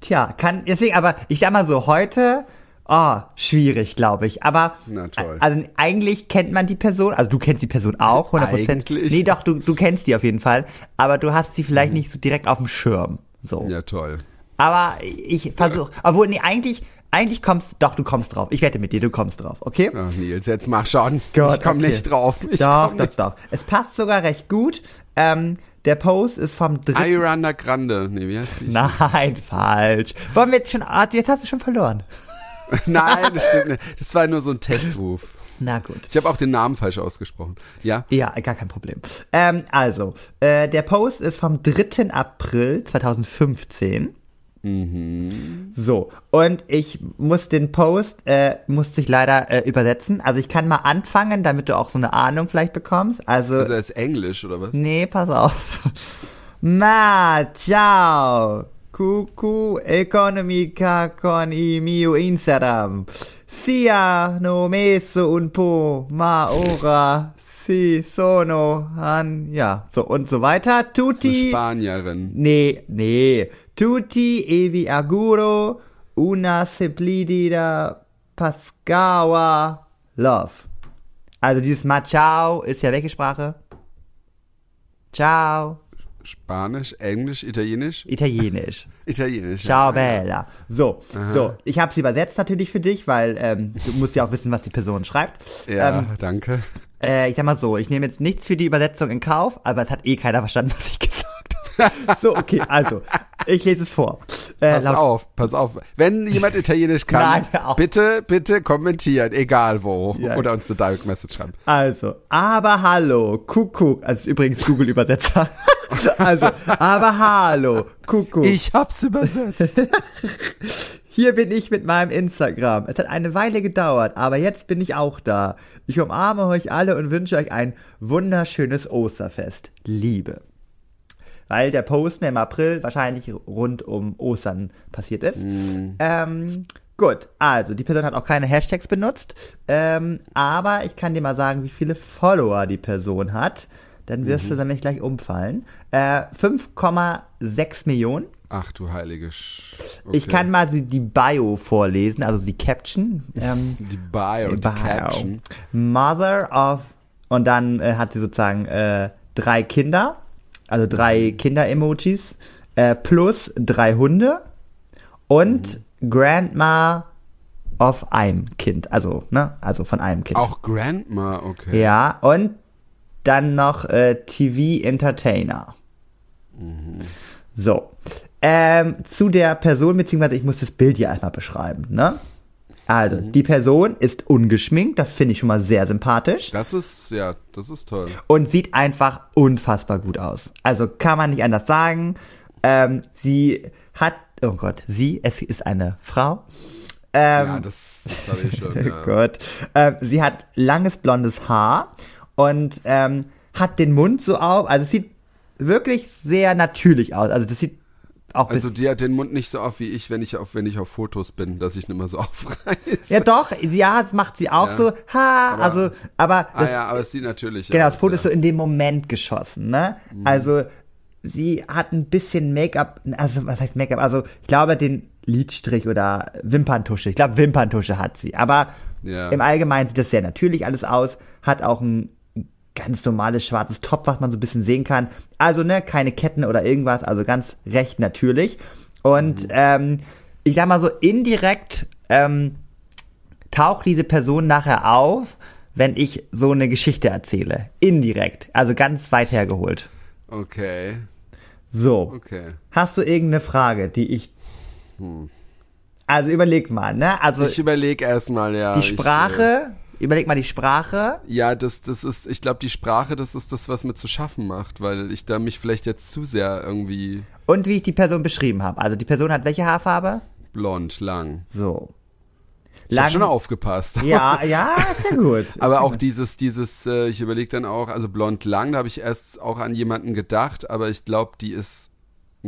Speaker 1: Tja, kann, deswegen, aber ich sag mal so, heute, oh, schwierig, glaube ich. Aber,
Speaker 2: Na toll.
Speaker 1: also eigentlich kennt man die Person, also du kennst die Person auch, 100%.
Speaker 2: Eigentlich.
Speaker 1: Nee, doch, du, du kennst die auf jeden Fall, aber du hast sie vielleicht nicht so direkt auf dem Schirm. So.
Speaker 2: Ja, toll.
Speaker 1: Aber ich versuche, obwohl, nee, eigentlich, eigentlich kommst, doch, du kommst drauf. Ich wette mit dir, du kommst drauf, okay?
Speaker 2: Ach, Nils, jetzt mach schon.
Speaker 1: Gott,
Speaker 2: ich komm
Speaker 1: okay.
Speaker 2: nicht drauf. Ich
Speaker 1: doch,
Speaker 2: komm
Speaker 1: doch,
Speaker 2: nicht.
Speaker 1: doch. Es passt sogar recht gut. Ähm, der Post ist vom dritten.
Speaker 2: Iranda Grande. Nee, wie heißt die?
Speaker 1: Nein, falsch. Wollen wir jetzt schon, ah, jetzt hast du schon verloren.
Speaker 2: Nein, das stimmt nicht. Das war nur so ein Testruf.
Speaker 1: Na gut.
Speaker 2: Ich habe auch den Namen falsch ausgesprochen. Ja?
Speaker 1: Ja, gar kein Problem. Ähm, also, äh, der Post ist vom 3. April 2015.
Speaker 2: Mhm.
Speaker 1: So, und ich muss den Post, äh, musste ich leider äh, übersetzen. Also ich kann mal anfangen, damit du auch so eine Ahnung vielleicht bekommst. Also,
Speaker 2: Also er ist Englisch, oder was?
Speaker 1: nee, pass auf. Ma, ciao. Cucu economica con i mio Instagram. Sia no messo un po, ma ora si sono an, ja, so und so weiter. Tutti.
Speaker 2: Spanierin.
Speaker 1: Nee, nee. Tutti e vi auguro una semplidida Pascawa Love. Also dieses Ma Ciao ist ja welche Sprache? Ciao.
Speaker 2: Spanisch, Englisch, Italienisch?
Speaker 1: Italienisch.
Speaker 2: Italienisch.
Speaker 1: Ciao
Speaker 2: ja.
Speaker 1: Bella. So, so. Ich habe sie übersetzt natürlich für dich, weil ähm, du musst ja auch wissen, was die Person schreibt.
Speaker 2: Ja,
Speaker 1: Ähm,
Speaker 2: danke.
Speaker 1: äh, ich sag mal so, ich nehme jetzt nichts für die Übersetzung in Kauf, aber es hat eh keiner verstanden, was ich gesagt habe. so, okay, also, ich lese es vor. Äh,
Speaker 2: Pass
Speaker 1: laut-
Speaker 2: auf, pass auf. Wenn jemand Italienisch kann,
Speaker 1: Nein,
Speaker 2: bitte, bitte kommentieren, egal wo.
Speaker 1: Ja.
Speaker 2: Oder uns eine Direct Message schreiben.
Speaker 1: Also, aber hallo, Kuckuck. Also ist übrigens Google-Übersetzer. also, aber hallo, Kuckuck.
Speaker 2: Ich hab's übersetzt.
Speaker 1: Hier bin ich mit meinem Instagram. Es hat eine Weile gedauert, aber jetzt bin ich auch da. Ich umarme euch alle und wünsche euch ein wunderschönes Osterfest. Liebe. Weil der Posten im April wahrscheinlich rund um Ostern passiert ist. Ähm, gut, also die Person hat auch keine Hashtags benutzt, ähm, aber ich kann dir mal sagen, wie viele Follower die Person hat. Dann wirst du nämlich gleich umfallen. Äh, 5,6 Millionen.
Speaker 2: Ach du heilige Sch
Speaker 1: Ich
Speaker 2: okay.
Speaker 1: kann mal die, die Bio vorlesen, also die Caption. Ähm,
Speaker 2: Die Bio, die
Speaker 1: Bio.
Speaker 2: Caption.
Speaker 1: Mother of und dann äh, hat sie sozusagen äh, drei Kinder, also drei Kinder-Emojis, äh, plus drei Hunde und Grandma of einem Kind, also ne, also von einem Kind.
Speaker 2: Auch Grandma, okay.
Speaker 1: Ja, und dann noch äh, TV Entertainer. So. Ähm, zu der Person, beziehungsweise ich muss das Bild hier einmal beschreiben, ne? Also, die Person ist ungeschminkt, das finde ich schon mal sehr sympathisch
Speaker 2: Das ist, ja, das ist toll.
Speaker 1: und sieht einfach unfassbar gut aus. Also kann man nicht anders sagen. Ähm, sie hat, oh Gott, sie, es ist eine Frau. Ähm,
Speaker 2: ja, das, das habe ich schon. Ja.
Speaker 1: Gut. Ähm, sie hat langes blondes Haar und ähm, hat den Mund so auf. Also es sieht wirklich sehr natürlich aus. Also das sieht auch
Speaker 2: Also die hat den Mund nicht so auf wie ich, wenn ich auf, wenn ich auf Fotos bin, dass ich nicht mehr so aufreiße.
Speaker 1: ja doch, ja, das macht sie auch
Speaker 2: Ja.
Speaker 1: so. Ha, also aber
Speaker 2: ah
Speaker 1: das,
Speaker 2: ja, aber es sieht natürlich
Speaker 1: genau, das Foto ist so
Speaker 2: ja.
Speaker 1: in dem Moment geschossen, ne? Also sie hat ein bisschen Make-up, also was heißt Make-up? Also ich glaube den Lidstrich oder Wimperntusche. Ich glaube Wimperntusche hat sie, aber
Speaker 2: Ja.
Speaker 1: im Allgemeinen sieht das sehr natürlich alles aus, hat auch ein ganz normales schwarzes Top, was man so ein bisschen sehen kann. Also, ne, keine Ketten oder irgendwas, also ganz recht natürlich. Und ähm, ich sag mal so, indirekt ähm, taucht diese Person nachher auf, wenn ich so eine Geschichte erzähle. Indirekt, also ganz weit hergeholt.
Speaker 2: Okay,
Speaker 1: So,
Speaker 2: okay.
Speaker 1: hast du irgendeine Frage, die ich... Also überleg mal, ne? Also
Speaker 2: Ich überlege erstmal, ja.
Speaker 1: die
Speaker 2: ich,
Speaker 1: Sprache, überleg mal die Sprache.
Speaker 2: ja, das, das ist, ich glaube, die Sprache, das ist das, was mir zu schaffen macht, weil ich da mich vielleicht jetzt zu sehr irgendwie
Speaker 1: Und wie ich die Person beschrieben habe. Also die Person hat welche Haarfarbe?
Speaker 2: blond, lang.
Speaker 1: So.
Speaker 2: Ich habe schon aufgepasst.
Speaker 1: Ja, ja, ist ja gut.
Speaker 2: Aber auch dieses, dieses, äh, ich überlege dann auch, also blond lang, da habe ich erst auch an jemanden gedacht, aber ich glaube, die ist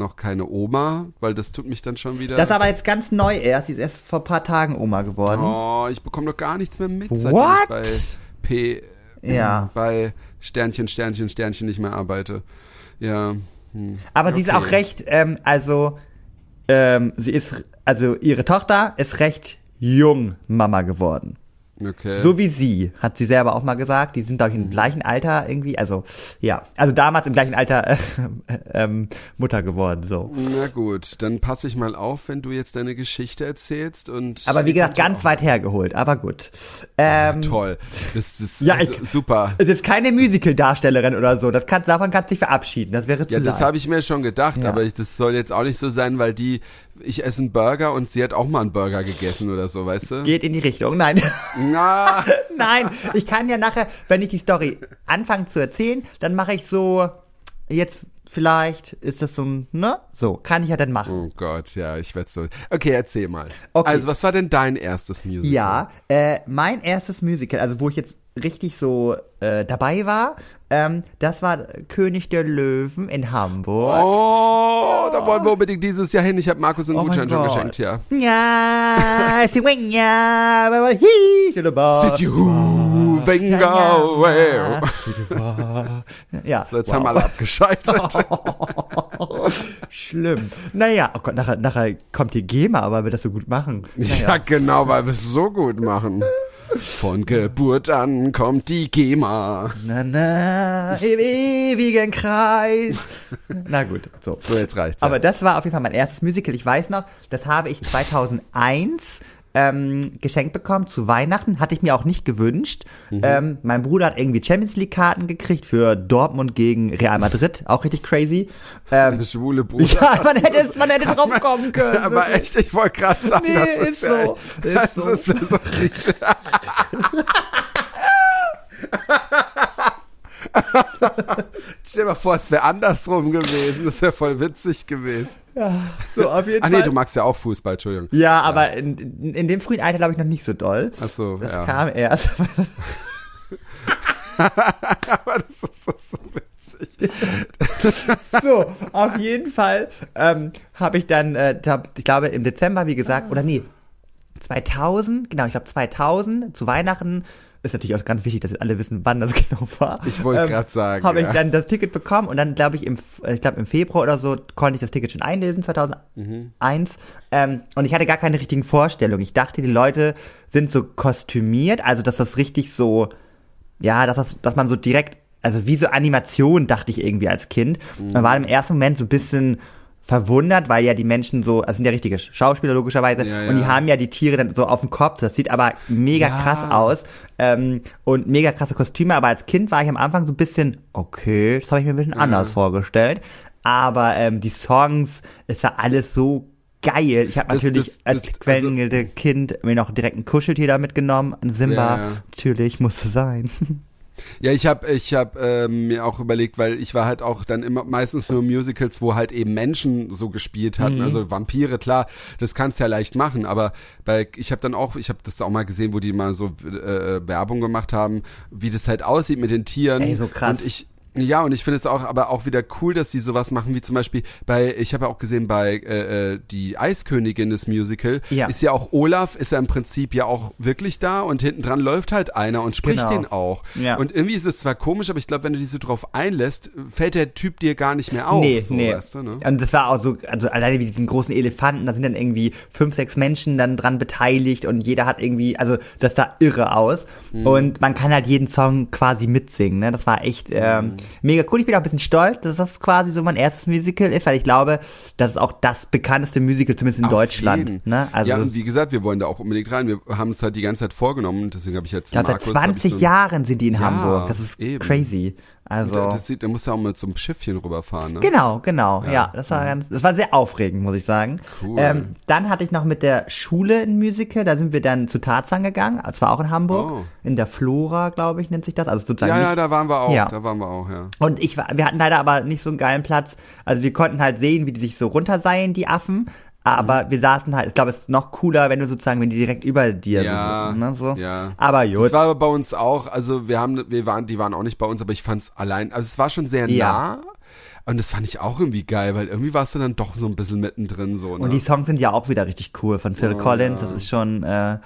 Speaker 2: noch keine Oma, weil das tut mich dann schon wieder.
Speaker 1: Das ist aber jetzt ganz neu erst. Sie ist erst vor ein paar Tagen Oma geworden.
Speaker 2: oh, ich bekomme doch gar nichts mehr mit, seitdem
Speaker 1: What?
Speaker 2: ich bei P,
Speaker 1: Ja.
Speaker 2: bei Sternchen, Sternchen, Sternchen nicht mehr arbeite. Ja. Hm.
Speaker 1: aber sie ist
Speaker 2: okay.
Speaker 1: auch recht, ähm, also, ähm, sie ist, also ihre Tochter ist recht jung Mama geworden.
Speaker 2: Okay.
Speaker 1: So wie sie, hat sie selber auch mal gesagt. Die sind, glaube ich, im gleichen Alter irgendwie. Also, ja. Also damals im gleichen Alter äh, ähm, Mutter geworden, so.
Speaker 2: Na gut, dann passe ich mal auf, wenn du jetzt deine Geschichte erzählst und.
Speaker 1: Aber wie gesagt, ganz weit hergeholt, aber gut. Ähm,
Speaker 2: Toll. Das ist
Speaker 1: Ja,
Speaker 2: also,
Speaker 1: ich-
Speaker 2: super.
Speaker 1: Es ist keine Musical-Darstellerin oder so. Das kann, davon kannst du dich verabschieden. Das wäre zu
Speaker 2: Ja, das habe ich mir schon gedacht,
Speaker 1: Ja.
Speaker 2: aber ich, das soll jetzt auch nicht so sein, weil die, ich esse einen Burger und sie hat auch mal einen Burger gegessen oder so, weißt du?
Speaker 1: Geht in die Richtung. Nein.
Speaker 2: Na,
Speaker 1: Nein. Ich kann ja nachher, wenn ich die Story anfange zu erzählen, dann mache ich so, jetzt vielleicht ist das so ein, ne? So, kann ich ja dann machen.
Speaker 2: oh Gott, ja, ich werde so. Okay, erzähl mal.
Speaker 1: Okay.
Speaker 2: Also, was war denn dein erstes Musical?
Speaker 1: Ja, äh, mein erstes Musical, also wo ich jetzt richtig so äh, dabei war, ähm, das war König der Löwen in Hamburg.
Speaker 2: Oh, da wollen wir unbedingt dieses Jahr hin. Ich habe Markus einen
Speaker 1: Oh
Speaker 2: Gutschein schon geschenkt, ja.
Speaker 1: Ja, sie wing ja, aber he to the bar.
Speaker 2: Did you think away?
Speaker 1: Ja,
Speaker 2: So, jetzt
Speaker 1: wow.
Speaker 2: haben alle abgeschaltet.
Speaker 1: Schlimm. Naja, oh Gott, nachher, nachher kommt die GEMA, weil wir das so gut machen.
Speaker 2: Ja,
Speaker 1: Naja.
Speaker 2: genau, weil wir es so gut machen. Von Geburt an kommt die GEMA.
Speaker 1: Na, na, im ewigen Kreis. Na gut, so.
Speaker 2: So, jetzt reicht's.
Speaker 1: Aber
Speaker 2: ja.
Speaker 1: das war auf jeden Fall mein erstes Musical. Ich weiß noch, das habe ich 2001 ähm, geschenkt bekommen zu Weihnachten. Hatte ich mir auch nicht gewünscht.
Speaker 2: Mhm.
Speaker 1: Ähm, mein Bruder hat irgendwie Champions League Karten gekriegt für Dortmund gegen Real Madrid. Auch richtig crazy. Ähm,
Speaker 2: Der schwule Bruder.
Speaker 1: ja, man hätte, es- man hätte drauf kommen können.
Speaker 2: Aber
Speaker 1: wirklich.
Speaker 2: echt, ich wollte gerade sagen,
Speaker 1: Nee,
Speaker 2: das
Speaker 1: ist
Speaker 2: ist,
Speaker 1: so.
Speaker 2: Ja,
Speaker 1: Ist
Speaker 2: das
Speaker 1: so.
Speaker 2: ist so Klischee. Stell dir mal vor, es wäre andersrum gewesen. Das wäre voll witzig gewesen.
Speaker 1: So, auf jeden
Speaker 2: Ach nee,
Speaker 1: Fall.
Speaker 2: du magst ja auch Fußball, Entschuldigung.
Speaker 1: ja, aber in, in, dem frühen Alter glaube ich noch nicht so doll.
Speaker 2: Ach so,
Speaker 1: Das
Speaker 2: ja.
Speaker 1: kam erst.
Speaker 2: Aber das ist so, so witzig.
Speaker 1: So, auf jeden Fall ähm, habe ich dann, äh, ich glaube im Dezember, wie gesagt, oder nee, 2000, genau, ich glaube 2000 zu Weihnachten. Ist natürlich auch ganz wichtig, dass alle wissen, wann das genau war.
Speaker 2: Ich wollte grad sagen,
Speaker 1: Habe ich
Speaker 2: ja.
Speaker 1: dann das Ticket bekommen und dann glaube ich im, äh, ich glaube im Februar oder so konnte ich das Ticket schon einlesen 2001
Speaker 2: Mhm.
Speaker 1: ähm, und ich hatte gar keine richtigen Vorstellungen. Ich dachte, die Leute sind so kostümiert, also dass das richtig so ja, dass, das, dass man so direkt, also wie so Animation dachte ich irgendwie als Kind. Man war im ersten Moment so ein bisschen verwundert, weil ja die Menschen so, also sind ja richtige Schauspieler logischerweise,
Speaker 2: Ja,
Speaker 1: und die
Speaker 2: ja.
Speaker 1: haben ja die Tiere dann so auf dem Kopf. Das sieht aber mega
Speaker 2: Ja.
Speaker 1: krass aus ähm, und mega krasse Kostüme. Aber als Kind war ich am Anfang so ein bisschen, okay, das habe ich mir ein bisschen anders vorgestellt. Aber ähm, die Songs, es war alles so geil. Ich habe natürlich
Speaker 2: das-
Speaker 1: als
Speaker 2: das-
Speaker 1: quengelte Kind mir noch direkt ein Kuscheltier da mitgenommen, ein Simba.
Speaker 2: Ja, ja.
Speaker 1: Natürlich musste sein.
Speaker 2: Ja, ich habe ich hab, ähm, mir auch überlegt, weil ich war halt auch dann immer meistens nur Musicals, wo halt eben Menschen so gespielt hatten,
Speaker 1: Mhm.
Speaker 2: also Vampire, klar, das kannst du ja leicht machen, aber bei ich habe dann auch, ich habe das auch mal gesehen, wo die mal so äh, Werbung gemacht haben, wie das halt aussieht mit den Tieren.
Speaker 1: Ey, so krass.
Speaker 2: Und ich ja, und ich finde es auch aber auch wieder cool, dass die sowas machen, wie zum Beispiel bei, ich habe ja auch gesehen, bei äh, äh, die Eiskönigin des Musical,
Speaker 1: Ja.
Speaker 2: ist ja auch Olaf, ist ja im Prinzip ja auch wirklich da und hinten dran läuft halt einer und spricht
Speaker 1: Genau.
Speaker 2: den auch.
Speaker 1: Ja.
Speaker 2: Und irgendwie ist es zwar komisch, aber ich glaube, wenn du dich so drauf einlässt, fällt der Typ dir gar nicht mehr auf.
Speaker 1: nee,
Speaker 2: so,
Speaker 1: nee.
Speaker 2: Weißt du, ne?
Speaker 1: Und das war auch so, also alleine wie diesen großen Elefanten, da sind dann irgendwie fünf, sechs Menschen dann dran beteiligt und jeder hat irgendwie, also das sah irre aus.
Speaker 2: Mhm.
Speaker 1: Und man kann halt jeden Song quasi mitsingen, ne? Das war echt ähm,
Speaker 2: Mhm.
Speaker 1: Mega cool. Ich bin auch ein bisschen stolz, dass das quasi so mein erstes Musical ist, weil ich glaube, das ist auch das bekannteste Musical, zumindest in
Speaker 2: Auf
Speaker 1: Deutschland.
Speaker 2: jeden.
Speaker 1: Ne? Also
Speaker 2: ja, und wie gesagt, wir wollen da auch unbedingt rein. Wir haben uns halt die ganze Zeit vorgenommen deswegen habe ich jetzt
Speaker 1: glaube, seit
Speaker 2: Markus, hab ich
Speaker 1: 20
Speaker 2: so,
Speaker 1: Jahren sind die in
Speaker 2: Ja,
Speaker 1: Hamburg. Das ist
Speaker 2: eben.
Speaker 1: crazy. Also
Speaker 2: Da, das sieht, da muss ja auch so einem Schiffchen rüberfahren, ne?
Speaker 1: Genau, genau. Ja,
Speaker 2: Ja.
Speaker 1: das war ganz, das war sehr aufregend, muss ich sagen.
Speaker 2: Cool.
Speaker 1: Ähm, dann hatte ich noch mit der Schule ein Musical, da sind wir dann zu Tarzan gegangen, zwar auch in Hamburg,
Speaker 2: Oh.
Speaker 1: in der Flora, glaube ich, nennt sich das, also sozusagen
Speaker 2: Ja, ja,
Speaker 1: nicht,
Speaker 2: da waren wir auch.
Speaker 1: Ja.
Speaker 2: Da waren wir auch, ja.
Speaker 1: und ich war, wir hatten leider aber nicht so einen geilen Platz, also wir konnten halt sehen, wie die sich so runterseilen, die Affen, aber
Speaker 2: Mhm.
Speaker 1: wir saßen halt, ich glaube, es ist noch cooler, wenn du sozusagen, wenn die direkt über dir
Speaker 2: Ja,
Speaker 1: so, ne, so.
Speaker 2: ja.
Speaker 1: Aber
Speaker 2: Das
Speaker 1: gut.
Speaker 2: war aber bei uns auch, also wir haben, wir waren, die waren auch nicht bei uns, aber ich fand's allein, also es war schon sehr
Speaker 1: Ja.
Speaker 2: nah. Und das fand ich auch irgendwie geil, weil irgendwie warst du dann doch so ein bisschen mittendrin so. Ne?
Speaker 1: Und die Songs sind ja auch wieder richtig cool von Phil
Speaker 2: Oh,
Speaker 1: Collins,
Speaker 2: ja.
Speaker 1: das ist schon, äh,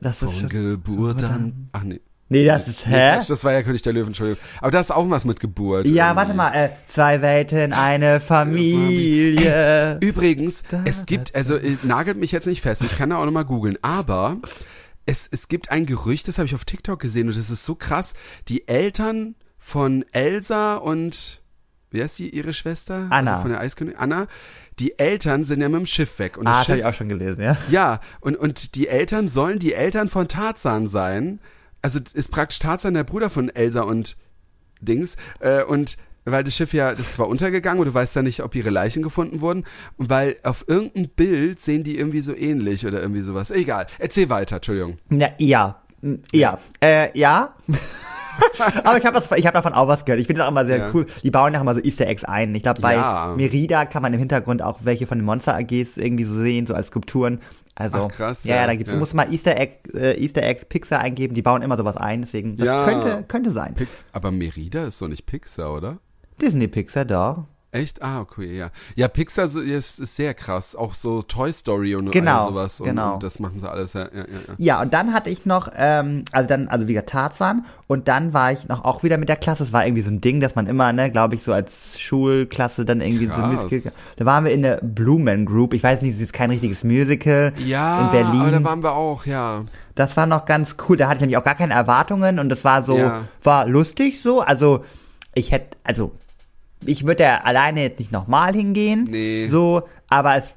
Speaker 1: das ist
Speaker 2: Von
Speaker 1: schon,
Speaker 2: Geburt an. Ach nee.
Speaker 1: Nee, das ist,
Speaker 2: Nee,
Speaker 1: hä?
Speaker 2: Quatsch, das war ja König der Löwen, Entschuldigung. Aber das ist auch was mit Geburt.
Speaker 1: Ja,
Speaker 2: irgendwie.
Speaker 1: warte mal, äh, zwei Welten, eine Familie.
Speaker 2: Übrigens, es gibt, also äh, nagelt mich jetzt nicht fest, ich kann da auch nochmal googeln, aber es, es gibt ein Gerücht, das habe ich auf TikTok gesehen und das ist so krass. Die Eltern von Elsa und wie heißt die, ihre Schwester?
Speaker 1: Anna.
Speaker 2: Also von der Eiskönigin, Anna. Die Eltern sind ja mit dem Schiff weg. Und
Speaker 1: Ah,
Speaker 2: das
Speaker 1: das habe ich auch schon gelesen, ja.
Speaker 2: ja, und, und die Eltern sollen die Eltern von Tarzan sein. Also ist praktisch Tarzan der Bruder von Elsa und Dings. Äh, und weil das Schiff ja, das ist zwar untergegangen und du weißt ja nicht, ob ihre Leichen gefunden wurden. Weil auf irgendeinem Bild sehen die irgendwie so ähnlich oder irgendwie sowas. Egal, erzähl weiter, Entschuldigung.
Speaker 1: Ja, ja. Ja. Äh, ja. Aber ich habe hab davon auch was gehört. Ich finde das auch immer sehr
Speaker 2: Ja.
Speaker 1: cool. Die bauen ja auch immer so Easter Eggs ein. Ich glaube, bei
Speaker 2: Ja.
Speaker 1: Merida kann man im Hintergrund auch welche von den Monster AGs irgendwie so sehen, so als Skulpturen. Also,
Speaker 2: Ach, krass,
Speaker 1: ja,
Speaker 2: ja,
Speaker 1: ja, da gibt's,
Speaker 2: ja.
Speaker 1: du musst mal Easter Egg, äh, Easter Eggs Pixar eingeben. Die bauen immer sowas ein. Deswegen, das
Speaker 2: Ja.
Speaker 1: könnte, könnte sein.
Speaker 2: Pix, aber Merida ist doch nicht Pixar, oder?
Speaker 1: Disney Pixar, da.
Speaker 2: Echt? Ah, okay, ja. Ja, Pixar ist, ist sehr krass. Auch so Toy Story und
Speaker 1: Genau,
Speaker 2: all sowas. Und,
Speaker 1: genau.
Speaker 2: und das machen sie alles, ja, ja, ja. ja.
Speaker 1: Und dann hatte ich noch, ähm, also dann, also wieder Tarzan und dann war ich noch auch wieder mit der Klasse. Es war irgendwie so ein Ding, dass man immer, ne, glaube ich, so als Schulklasse dann irgendwie so
Speaker 2: Krass.
Speaker 1: Musical. Da waren wir in der Blue Man Group. Ich weiß nicht, es ist kein richtiges Musical
Speaker 2: Ja,
Speaker 1: in Berlin.
Speaker 2: aber da waren wir auch, ja.
Speaker 1: Das war noch ganz cool. Da hatte ich nämlich auch gar keine Erwartungen und das war so,
Speaker 2: Ja.
Speaker 1: war lustig so. Also ich hätte, also ich würde da alleine jetzt nicht nochmal hingehen.
Speaker 2: Nee.
Speaker 1: So, aber es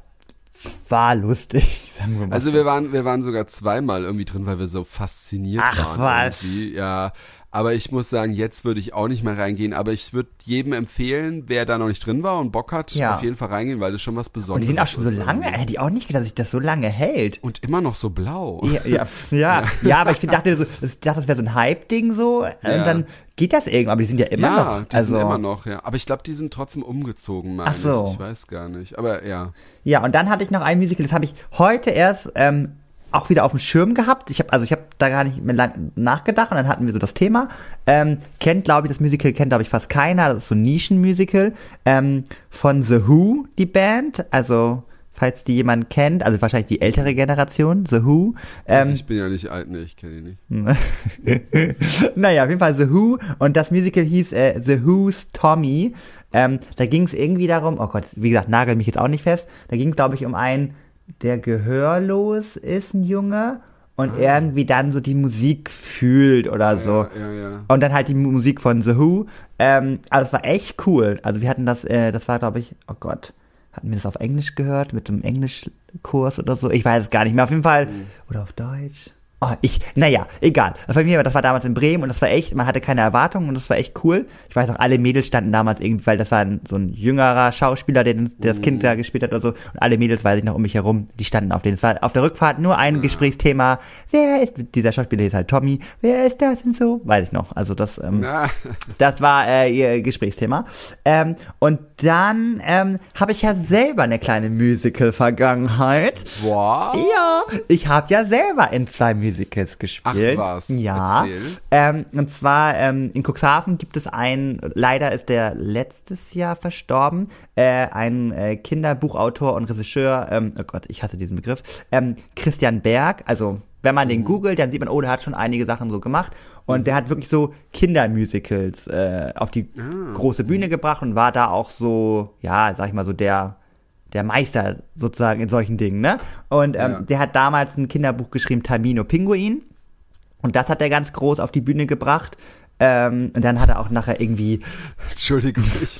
Speaker 1: war lustig, sagen wir mal.
Speaker 2: Also
Speaker 1: so.
Speaker 2: wir waren, wir waren sogar zweimal irgendwie drin, weil wir so fasziniert
Speaker 1: Ach,
Speaker 2: waren.
Speaker 1: was.
Speaker 2: Irgendwie. Ja. Aber ich muss sagen, jetzt würde ich auch nicht mehr reingehen. Aber ich würde jedem empfehlen, wer da noch nicht drin war und Bock hat,
Speaker 1: Ja.
Speaker 2: auf jeden Fall reingehen, weil das schon was Besonderes
Speaker 1: und die sind auch schon so
Speaker 2: ist
Speaker 1: lange,
Speaker 2: irgendwie.
Speaker 1: hätte ich auch nicht gedacht, dass sich das so lange hält.
Speaker 2: Und immer noch so blau.
Speaker 1: Ja, ja, ja, ja, aber ich dachte so, das, dachte, das wäre so ein Hype-Ding so, und
Speaker 2: Ja.
Speaker 1: dann geht das irgendwann, aber die sind ja immer
Speaker 2: ja,
Speaker 1: noch.
Speaker 2: die
Speaker 1: also,
Speaker 2: sind immer noch, ja. Aber ich glaube, die sind trotzdem umgezogen, meine
Speaker 1: Ach so.
Speaker 2: ich. Ich weiß gar nicht. Aber ja.
Speaker 1: Ja, und dann hatte ich noch ein Musical, das habe ich heute erst ähm, auch wieder auf dem Schirm gehabt. Ich habe also ich habe da gar nicht mehr lang nachgedacht und dann hatten wir so das Thema. Ähm, kennt glaube ich das Musical kennt glaube ich fast keiner. Das ist so ein Nischenmusical ähm, von The Who die Band. Also falls die jemand kennt, also wahrscheinlich die ältere Generation The Who.
Speaker 2: Also
Speaker 1: Ähm,
Speaker 2: ich bin ja nicht alt, nee, ich kenne die nicht.
Speaker 1: naja, auf jeden Fall The Who und das Musical hieß äh, The Who's Tommy. Ähm, da ging es irgendwie darum, oh Gott, wie gesagt, nagel mich jetzt auch nicht fest. Da ging es, glaube ich, um einen, der gehörlos ist, ein Junge, und irgendwie dann so die Musik fühlt oder so.
Speaker 2: Ja, ja, ja.
Speaker 1: Und dann halt die Musik von The Who. Ähm, also es war echt cool. Also wir hatten das, äh, das war, glaube ich, oh Gott, hatten wir das auf Englisch gehört, mit einem Englischkurs oder so? Ich weiß es gar nicht mehr. Auf jeden Fall. Oder auf Deutsch. Oh, ich, naja, egal. Jeden Fall, das war damals in Bremen und das war echt, man hatte keine Erwartungen und das war echt cool. Ich weiß auch, alle Mädels standen damals irgendwie, weil das war ein, so ein jüngerer Schauspieler, der, der das Kind da gespielt hat oder so. Und alle Mädels, weiß ich noch, um mich herum, die standen auf denen. Es war auf der Rückfahrt nur ein Gesprächsthema. Wer ist, dieser Schauspieler hieß halt Tommy. Wer ist das und so? Weiß ich noch. Also das, ähm, das war äh, ihr Gesprächsthema. Ähm, und dann ähm, habe ich ja selber eine kleine Musical-Vergangenheit.
Speaker 2: wow.
Speaker 1: Ja, ich habe ja selber in zwei Musicals gespielt.
Speaker 2: Ach was,
Speaker 1: Ja. Ähm, und zwar ähm, in Cuxhaven gibt es einen, leider ist der letztes Jahr verstorben, äh, ein äh, Kinderbuchautor und Regisseur, ähm, oh Gott, ich hasse diesen Begriff, ähm, Christian Berg. Also wenn man
Speaker 2: Mhm.
Speaker 1: den googelt, dann sieht man, oh, der hat schon einige Sachen so gemacht. Und der hat wirklich so Kindermusicals äh, auf die
Speaker 2: Ah.
Speaker 1: große Bühne gebracht und war da auch so, ja, sag ich mal so der der Meister sozusagen in solchen Dingen, ne? Und ähm,
Speaker 2: Ja.
Speaker 1: der hat damals ein Kinderbuch geschrieben, Tamino Pinguin. Und das hat er ganz groß auf die Bühne gebracht. Ähm, und dann hat er auch nachher irgendwie,
Speaker 2: Entschuldigung, ich,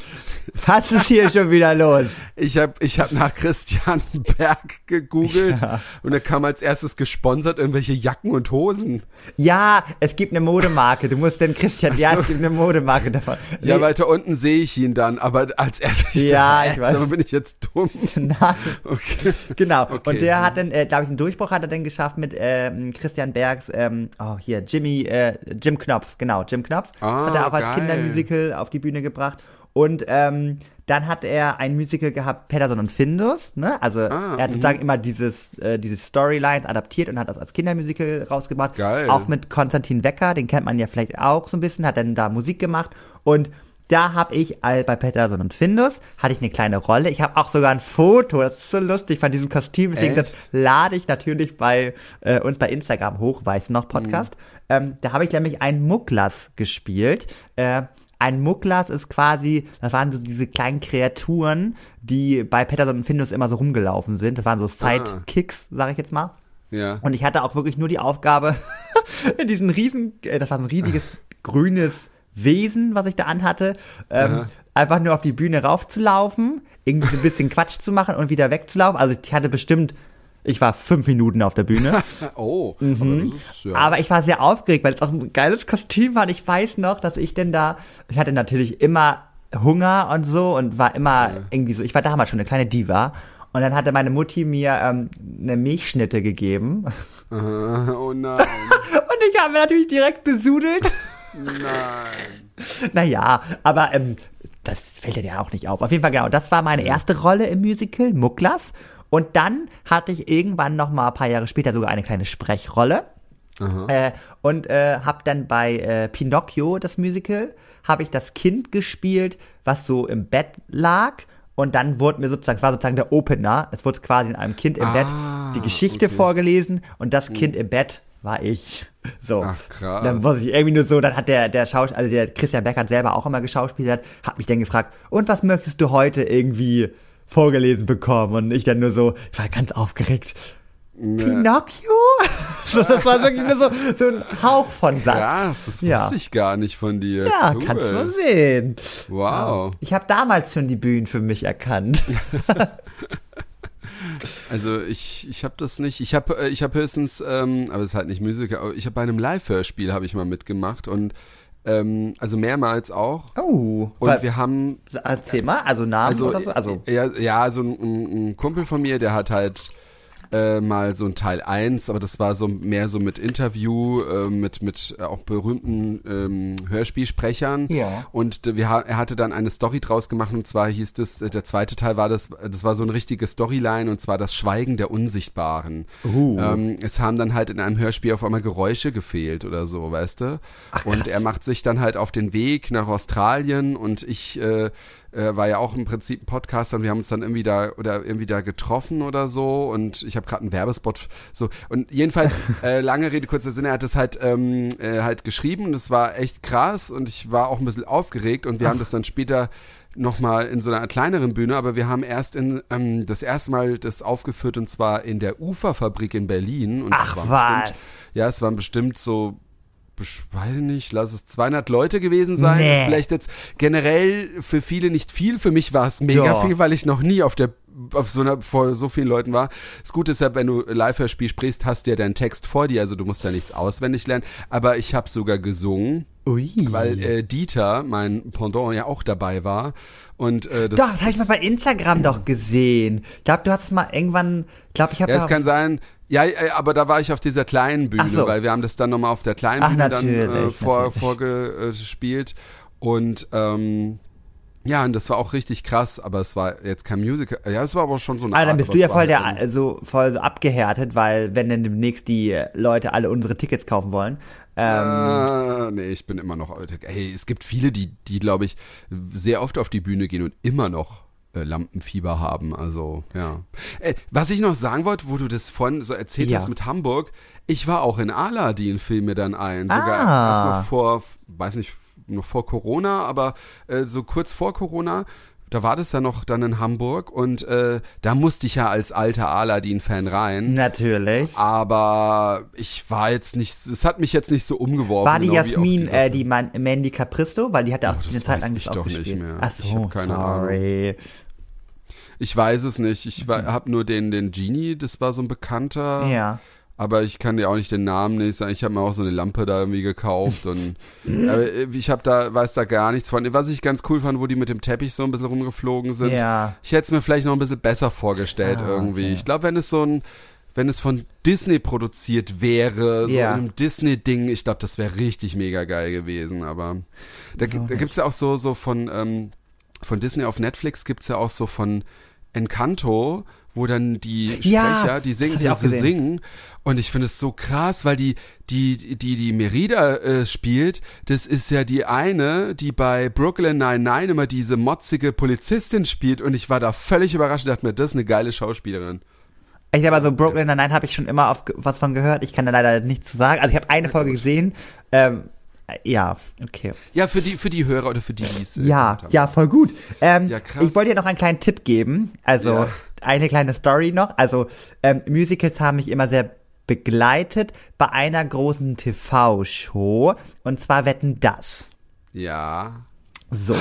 Speaker 1: was ist hier schon wieder los?
Speaker 2: ich habe ich hab nach Christian Berg gegoogelt
Speaker 1: Ja.
Speaker 2: und da kam als erstes gesponsert irgendwelche Jacken und Hosen.
Speaker 1: Ja, es gibt eine Modemarke. Du musst den Christian, ja, es gibt eine Modemarke davon.
Speaker 2: Ja,
Speaker 1: Nee,
Speaker 2: weiter unten sehe ich ihn dann, aber als erstes
Speaker 1: Ja,
Speaker 2: so,
Speaker 1: ich weiß.
Speaker 2: Aber bin ich jetzt dumm?
Speaker 1: Nein.
Speaker 2: Okay.
Speaker 1: Genau.
Speaker 2: Okay.
Speaker 1: Und der hat dann, äh, glaube ich, einen Durchbruch hat er dann geschafft mit ähm, Christian Bergs, ähm, oh hier, Jimmy, äh, Jim Knopf, genau, Jim Knopf.
Speaker 2: Ah,
Speaker 1: hat er auch als
Speaker 2: geil.
Speaker 1: Kindermusical auf die Bühne gebracht. Und ähm, dann hat er ein Musical gehabt, Pedersen und Findus, ne? Also
Speaker 2: Ah,
Speaker 1: er hat
Speaker 2: mhm.
Speaker 1: sozusagen immer dieses, äh, diese Storylines adaptiert und hat das als Kindermusical rausgebracht.
Speaker 2: Geil.
Speaker 1: Auch mit Konstantin Wecker, den kennt man ja vielleicht auch so ein bisschen, hat dann da Musik gemacht. Und da habe ich all bei Peterson und Findus hatte ich eine kleine Rolle. Ich habe auch sogar ein Foto, das ist so lustig von diesem Kostüm. Deswegen das lade ich natürlich bei äh, uns bei Instagram hoch, weiß noch Podcast. Ähm, da habe ich nämlich einen Mucklas gespielt. Äh, ein Mucklas ist quasi, das waren so diese kleinen Kreaturen, die bei Peterson und Findus immer so rumgelaufen sind. Das waren so Sidekicks, sage ich jetzt mal.
Speaker 2: Ja.
Speaker 1: Und ich hatte auch wirklich nur die Aufgabe, in diesen riesen, äh, das war so ein riesiges grünes Wesen, was ich da anhatte, ähm,
Speaker 2: Aha.
Speaker 1: einfach nur auf die Bühne raufzulaufen, irgendwie so ein bisschen Quatsch zu machen und wieder wegzulaufen. Also ich hatte bestimmt, ich war fünf Minuten auf der Bühne.
Speaker 2: Oh, aber das ist, ja.
Speaker 1: Mhm. Aber ich war sehr aufgeregt, weil es auch ein geiles Kostüm war. Und ich weiß noch, dass ich denn da, ich hatte natürlich immer Hunger und so und war immer irgendwie so, ich war damals schon eine kleine Diva. Und dann hatte meine Mutti mir ähm, eine Milchschnitte gegeben.
Speaker 2: Äh, oh nein,
Speaker 1: Und ich habe mir natürlich direkt besudelt.
Speaker 2: nein.
Speaker 1: naja, aber ähm, das fällt dir ja auch nicht auf. Auf jeden Fall genau, das war meine erste Rolle im Musical, Mucklas. Und dann hatte ich irgendwann noch mal ein paar Jahre später sogar eine kleine Sprechrolle. Äh, und äh, habe dann bei äh, Pinocchio, das Musical, habe ich das Kind gespielt, was so im Bett lag. Und dann wurde mir sozusagen, es war sozusagen der Opener, es wurde quasi in einem Kind im
Speaker 2: Ah,
Speaker 1: Bett die Geschichte
Speaker 2: okay.
Speaker 1: vorgelesen und das Kind im Bett war ich. So.
Speaker 2: Ach, krass.
Speaker 1: Dann muss ich irgendwie nur so, dann hat der, der Schauspieler, also der Christian Beck hat selber auch immer geschauspielert, hat mich dann gefragt, und was möchtest du heute irgendwie vorgelesen bekommen? Und ich dann nur so, ich war ganz aufgeregt. Pinocchio? so, das war wirklich nur so, so ein Hauch von Satz.
Speaker 2: Krass, das
Speaker 1: ja.
Speaker 2: wusste ich gar nicht von dir.
Speaker 1: Ja,
Speaker 2: cool.
Speaker 1: kannst du sehen.
Speaker 2: Wow.
Speaker 1: Ich habe damals schon die Bühnen für mich erkannt.
Speaker 2: Also ich, ich habe das nicht. Ich habe ich hab höchstens, ähm, aber es ist halt nicht Musiker, ich habe bei einem Live-Hörspiel habe ich mal mitgemacht und ähm, also mehrmals auch.
Speaker 1: Oh.
Speaker 2: Und
Speaker 1: weil-
Speaker 2: wir haben
Speaker 1: erzähl mal, also Namen
Speaker 2: also,
Speaker 1: oder so? Also,
Speaker 2: ja, ja, so ein, ein, ein Kumpel von mir, der hat halt äh, mal so ein Teil 1, aber das war so mehr so mit Interview, äh, mit, mit äh, auch berühmten ähm, Hörspielsprechern.
Speaker 1: Ja.
Speaker 2: Und wir, er hatte dann eine Story draus gemacht und zwar hieß das, äh, der zweite Teil war das, das war so eine richtige Storyline und zwar das Schweigen der Unsichtbaren.
Speaker 1: Uh.
Speaker 2: Ähm, es haben dann halt in einem Hörspiel auf einmal Geräusche gefehlt oder so, weißt du? und er macht sich dann halt auf den Weg nach Australien und ich äh, äh, war ja auch im Prinzip ein Podcaster und wir haben uns dann irgendwie da oder irgendwie da getroffen oder so und ich habe gerade einen Werbespot so und jedenfalls äh, lange Rede kurzer Sinn er hat das halt ähm, äh, halt geschrieben und es war echt krass und ich war auch ein bisschen aufgeregt und wir haben das dann später nochmal in so einer kleineren Bühne, aber wir haben erst in ähm, das erste Mal das aufgeführt und zwar in der Uferfabrik in Berlin und
Speaker 1: Ach, was?
Speaker 2: bestimmt, ja, es waren bestimmt so weiß ich nicht, lass es 200 Leute gewesen sein.
Speaker 1: Nee.
Speaker 2: Ist vielleicht jetzt generell für viele nicht viel. Für mich war es mega
Speaker 1: Ja.
Speaker 2: viel, weil ich noch nie auf der auf so einer vor so vielen Leuten war. Das Gute ist ja, wenn du Live-Hörspiel sprichst, hast du ja deinen Text vor dir, also du musst ja nichts auswendig lernen. Aber ich habe sogar gesungen,
Speaker 1: ui.
Speaker 2: weil äh, Dieter, mein Pendant, ja auch dabei war. Und äh, das,
Speaker 1: doch, das habe ich mal bei Instagram doch gesehen. Ich glaube, du hast es mal irgendwann, glaube, ich habe
Speaker 2: Ja, es kann sein. Ja, äh, aber da war ich auf dieser kleinen Bühne,
Speaker 1: so.
Speaker 2: weil wir haben das dann nochmal auf der kleinen
Speaker 1: Ach,
Speaker 2: Bühne dann äh, vor, vorgespielt. Und ähm, ja, und das war auch richtig krass, aber es war jetzt kein Musical. Ja, es war aber schon so eine
Speaker 1: Ah, dann
Speaker 2: Art,
Speaker 1: bist
Speaker 2: aber
Speaker 1: du ja voll der,
Speaker 2: halt
Speaker 1: also voll so abgehärtet, weil wenn dann demnächst die Leute alle unsere Tickets kaufen wollen, ähm,
Speaker 2: Äh, nee, ich bin immer noch. Ey, es gibt viele, die, die glaube ich, sehr oft auf die Bühne gehen und immer noch äh, Lampenfieber haben. Also, ja. Äh, was ich noch sagen wollte, wo du das vorhin so erzählt
Speaker 1: Ja.
Speaker 2: hast mit Hamburg, ich war auch in Aladdin, fiel mir dann ein. Sogar
Speaker 1: Ah.
Speaker 2: erst noch vor, weiß nicht, noch vor Corona, aber äh, so kurz vor Corona. Da war das ja noch dann in Hamburg und äh, da musste ich ja als alter Aladdin-Fan rein.
Speaker 1: natürlich.
Speaker 2: Aber ich war jetzt nicht, es hat mich jetzt nicht so umgeworfen.
Speaker 1: War die
Speaker 2: genau auch
Speaker 1: Jasmin, äh, die Man Mandy Capristo? Weil die hat ja auch
Speaker 2: Oh,
Speaker 1: eine Zeit lang
Speaker 2: ich
Speaker 1: das
Speaker 2: doch
Speaker 1: auch
Speaker 2: nicht
Speaker 1: gespielt.
Speaker 2: mehr.
Speaker 1: Ach
Speaker 2: Ich
Speaker 1: so,
Speaker 2: hab keine
Speaker 1: sorry.
Speaker 2: Ich weiß es nicht. Ich habe nur den, den Genie, das war so ein Bekannter.
Speaker 1: Ja.
Speaker 2: Aber ich kann dir auch nicht den Namen nicht sagen. Ich habe mir auch so eine Lampe da irgendwie gekauft und aber ich habe da, weiß da gar nichts von. Was ich ganz cool fand, wo die mit dem Teppich so ein bisschen rumgeflogen sind.
Speaker 1: Ja.
Speaker 2: Ich hätte es mir vielleicht noch ein bisschen besser vorgestellt
Speaker 1: Ah,
Speaker 2: irgendwie.
Speaker 1: okay.
Speaker 2: Ich glaube, wenn es so ein, wenn es von Disney produziert wäre, so in einem Disney-Ding, ich glaube, das wäre richtig mega geil gewesen. Aber da,
Speaker 1: So
Speaker 2: gibt- da
Speaker 1: nicht.
Speaker 2: gibt's ja auch so, so von, ähm, von Disney auf Netflix gibt's ja auch so von Encanto, wo dann die
Speaker 1: Ja,
Speaker 2: Sprecher, die singen,
Speaker 1: hab
Speaker 2: die
Speaker 1: auch gesehen.
Speaker 2: singen. Und ich finde es so krass, weil die, die, die, die Merida äh, spielt, das ist ja die eine, die bei Brooklyn Nine-Nine immer diese motzige Polizistin spielt. Und ich war da völlig überrascht und dachte mir, das ist eine geile Schauspielerin.
Speaker 1: Ich habe also Brooklyn Nine-Nine habe ich schon immer auf, was von gehört. Ich kann da leider nichts zu sagen. Also ich habe eine Folge gesehen. Ähm, äh, ja, okay.
Speaker 2: Ja, für die, für die Hörer oder für die, die es äh,
Speaker 1: Ja, ja, voll gut. Ähm,
Speaker 2: Ja, krass.
Speaker 1: Ich wollte dir noch einen kleinen Tipp geben. Also
Speaker 2: Ja.
Speaker 1: eine kleine Story noch. Also ähm, Musicals haben mich immer sehr begleitet bei einer großen TV-Show. Und zwar Wetten das.
Speaker 2: Ja.
Speaker 1: So.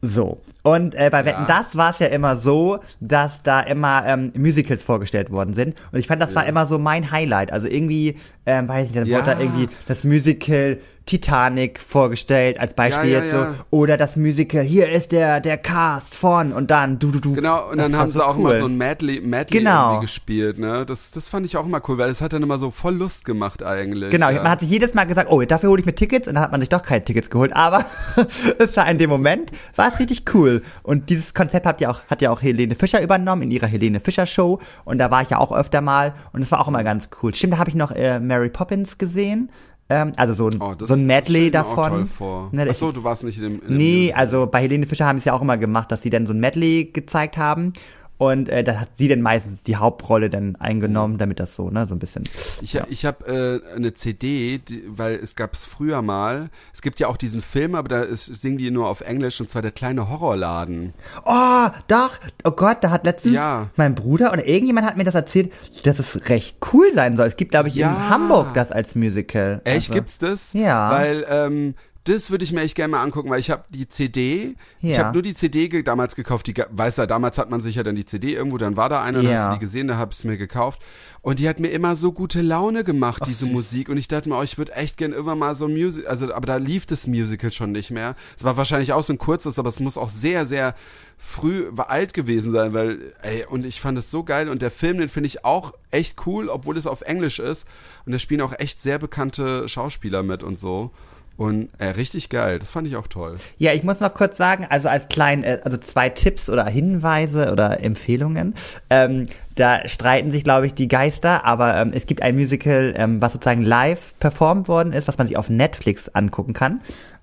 Speaker 1: So. Und äh, bei Wetten das war es ja immer so, dass da immer ähm, Musicals vorgestellt worden sind. Und ich fand, das war immer so mein Highlight. Also irgendwie, ähm, weiß ich nicht, dann
Speaker 2: Ja.
Speaker 1: wurde da irgendwie das Musical Titanic vorgestellt als Beispiel
Speaker 2: Ja, ja,
Speaker 1: jetzt
Speaker 2: ja.
Speaker 1: so. Oder das Musical, hier ist der, der Cast von und dann du, du, du.
Speaker 2: Genau, und
Speaker 1: Das
Speaker 2: dann haben
Speaker 1: so
Speaker 2: sie auch
Speaker 1: cool.
Speaker 2: immer so ein Medley, Medley
Speaker 1: Genau.
Speaker 2: gespielt, ne? Das, das fand ich auch immer cool, weil es hat dann immer so voll Lust gemacht eigentlich.
Speaker 1: Genau,
Speaker 2: ja.
Speaker 1: man hat sich jedes Mal gesagt, oh, dafür hole ich mir Tickets und dann hat man sich doch keine Tickets geholt. Aber es war in dem Moment, war es richtig cool. Und dieses Konzept hat ja auch, hat ja auch Helene Fischer übernommen in ihrer Helene Fischer Show. Und da war ich ja auch öfter mal und es war auch immer ganz cool. Stimmt, da habe ich noch äh, Mary Poppins gesehen. Ähm, also so ein,
Speaker 2: Oh,
Speaker 1: so ein Medley davon. Ne,
Speaker 2: Achso, du warst nicht in dem. In dem
Speaker 1: Nee,
Speaker 2: Musical.
Speaker 1: also bei Helene Fischer haben sie es ja auch immer gemacht, dass sie dann so ein Medley gezeigt haben. Und äh, da hat sie dann meistens die Hauptrolle dann eingenommen, damit das so, ne, so ein bisschen.
Speaker 2: Ich, ich habe äh, eine CD, die, weil es gab es früher mal. Es gibt ja auch diesen Film, aber da ist, singen die nur auf Englisch und zwar der kleine Horrorladen.
Speaker 1: Oh, doch. Oh Gott, da hat letztens
Speaker 2: Ja.
Speaker 1: mein Bruder oder irgendjemand hat mir das erzählt, dass es recht cool sein soll. Es gibt, glaube ich,
Speaker 2: Ja.
Speaker 1: in Hamburg das als Musical.
Speaker 2: Echt,
Speaker 1: Also,
Speaker 2: gibt's das?
Speaker 1: Ja.
Speaker 2: Weil ähm, das würde ich mir echt gerne mal angucken, weil ich habe die CD, ich
Speaker 1: Ja.
Speaker 2: habe nur die CD ge damals gekauft. Die, ga- weiß ja, damals hat man sich ja dann die CD irgendwo, dann war da eine und
Speaker 1: Ja.
Speaker 2: hast du die gesehen, da habe ich es mir gekauft. Und die hat mir immer so gute Laune gemacht, diese Musik. Und ich dachte mir, oh, ich würde echt gern irgendwann mal so ein Musical, also aber da lief das Musical schon nicht mehr. Es war wahrscheinlich auch so ein kurzes, aber es muss auch sehr, sehr früh war alt gewesen sein, weil, ey, und ich fand es so geil und der Film, den finde ich auch echt cool, obwohl es auf Englisch ist und da spielen auch echt sehr bekannte Schauspieler mit und so und äh, richtig geil, das fand ich auch toll.
Speaker 1: Ja, ich muss noch kurz sagen, also als kleinen, äh, also zwei Tipps oder Hinweise oder Empfehlungen. Ähm, da streiten sich, glaube ich, die Geister, aber ähm, es gibt ein Musical, ähm, was sozusagen live performt worden ist, was man sich auf Netflix angucken kann.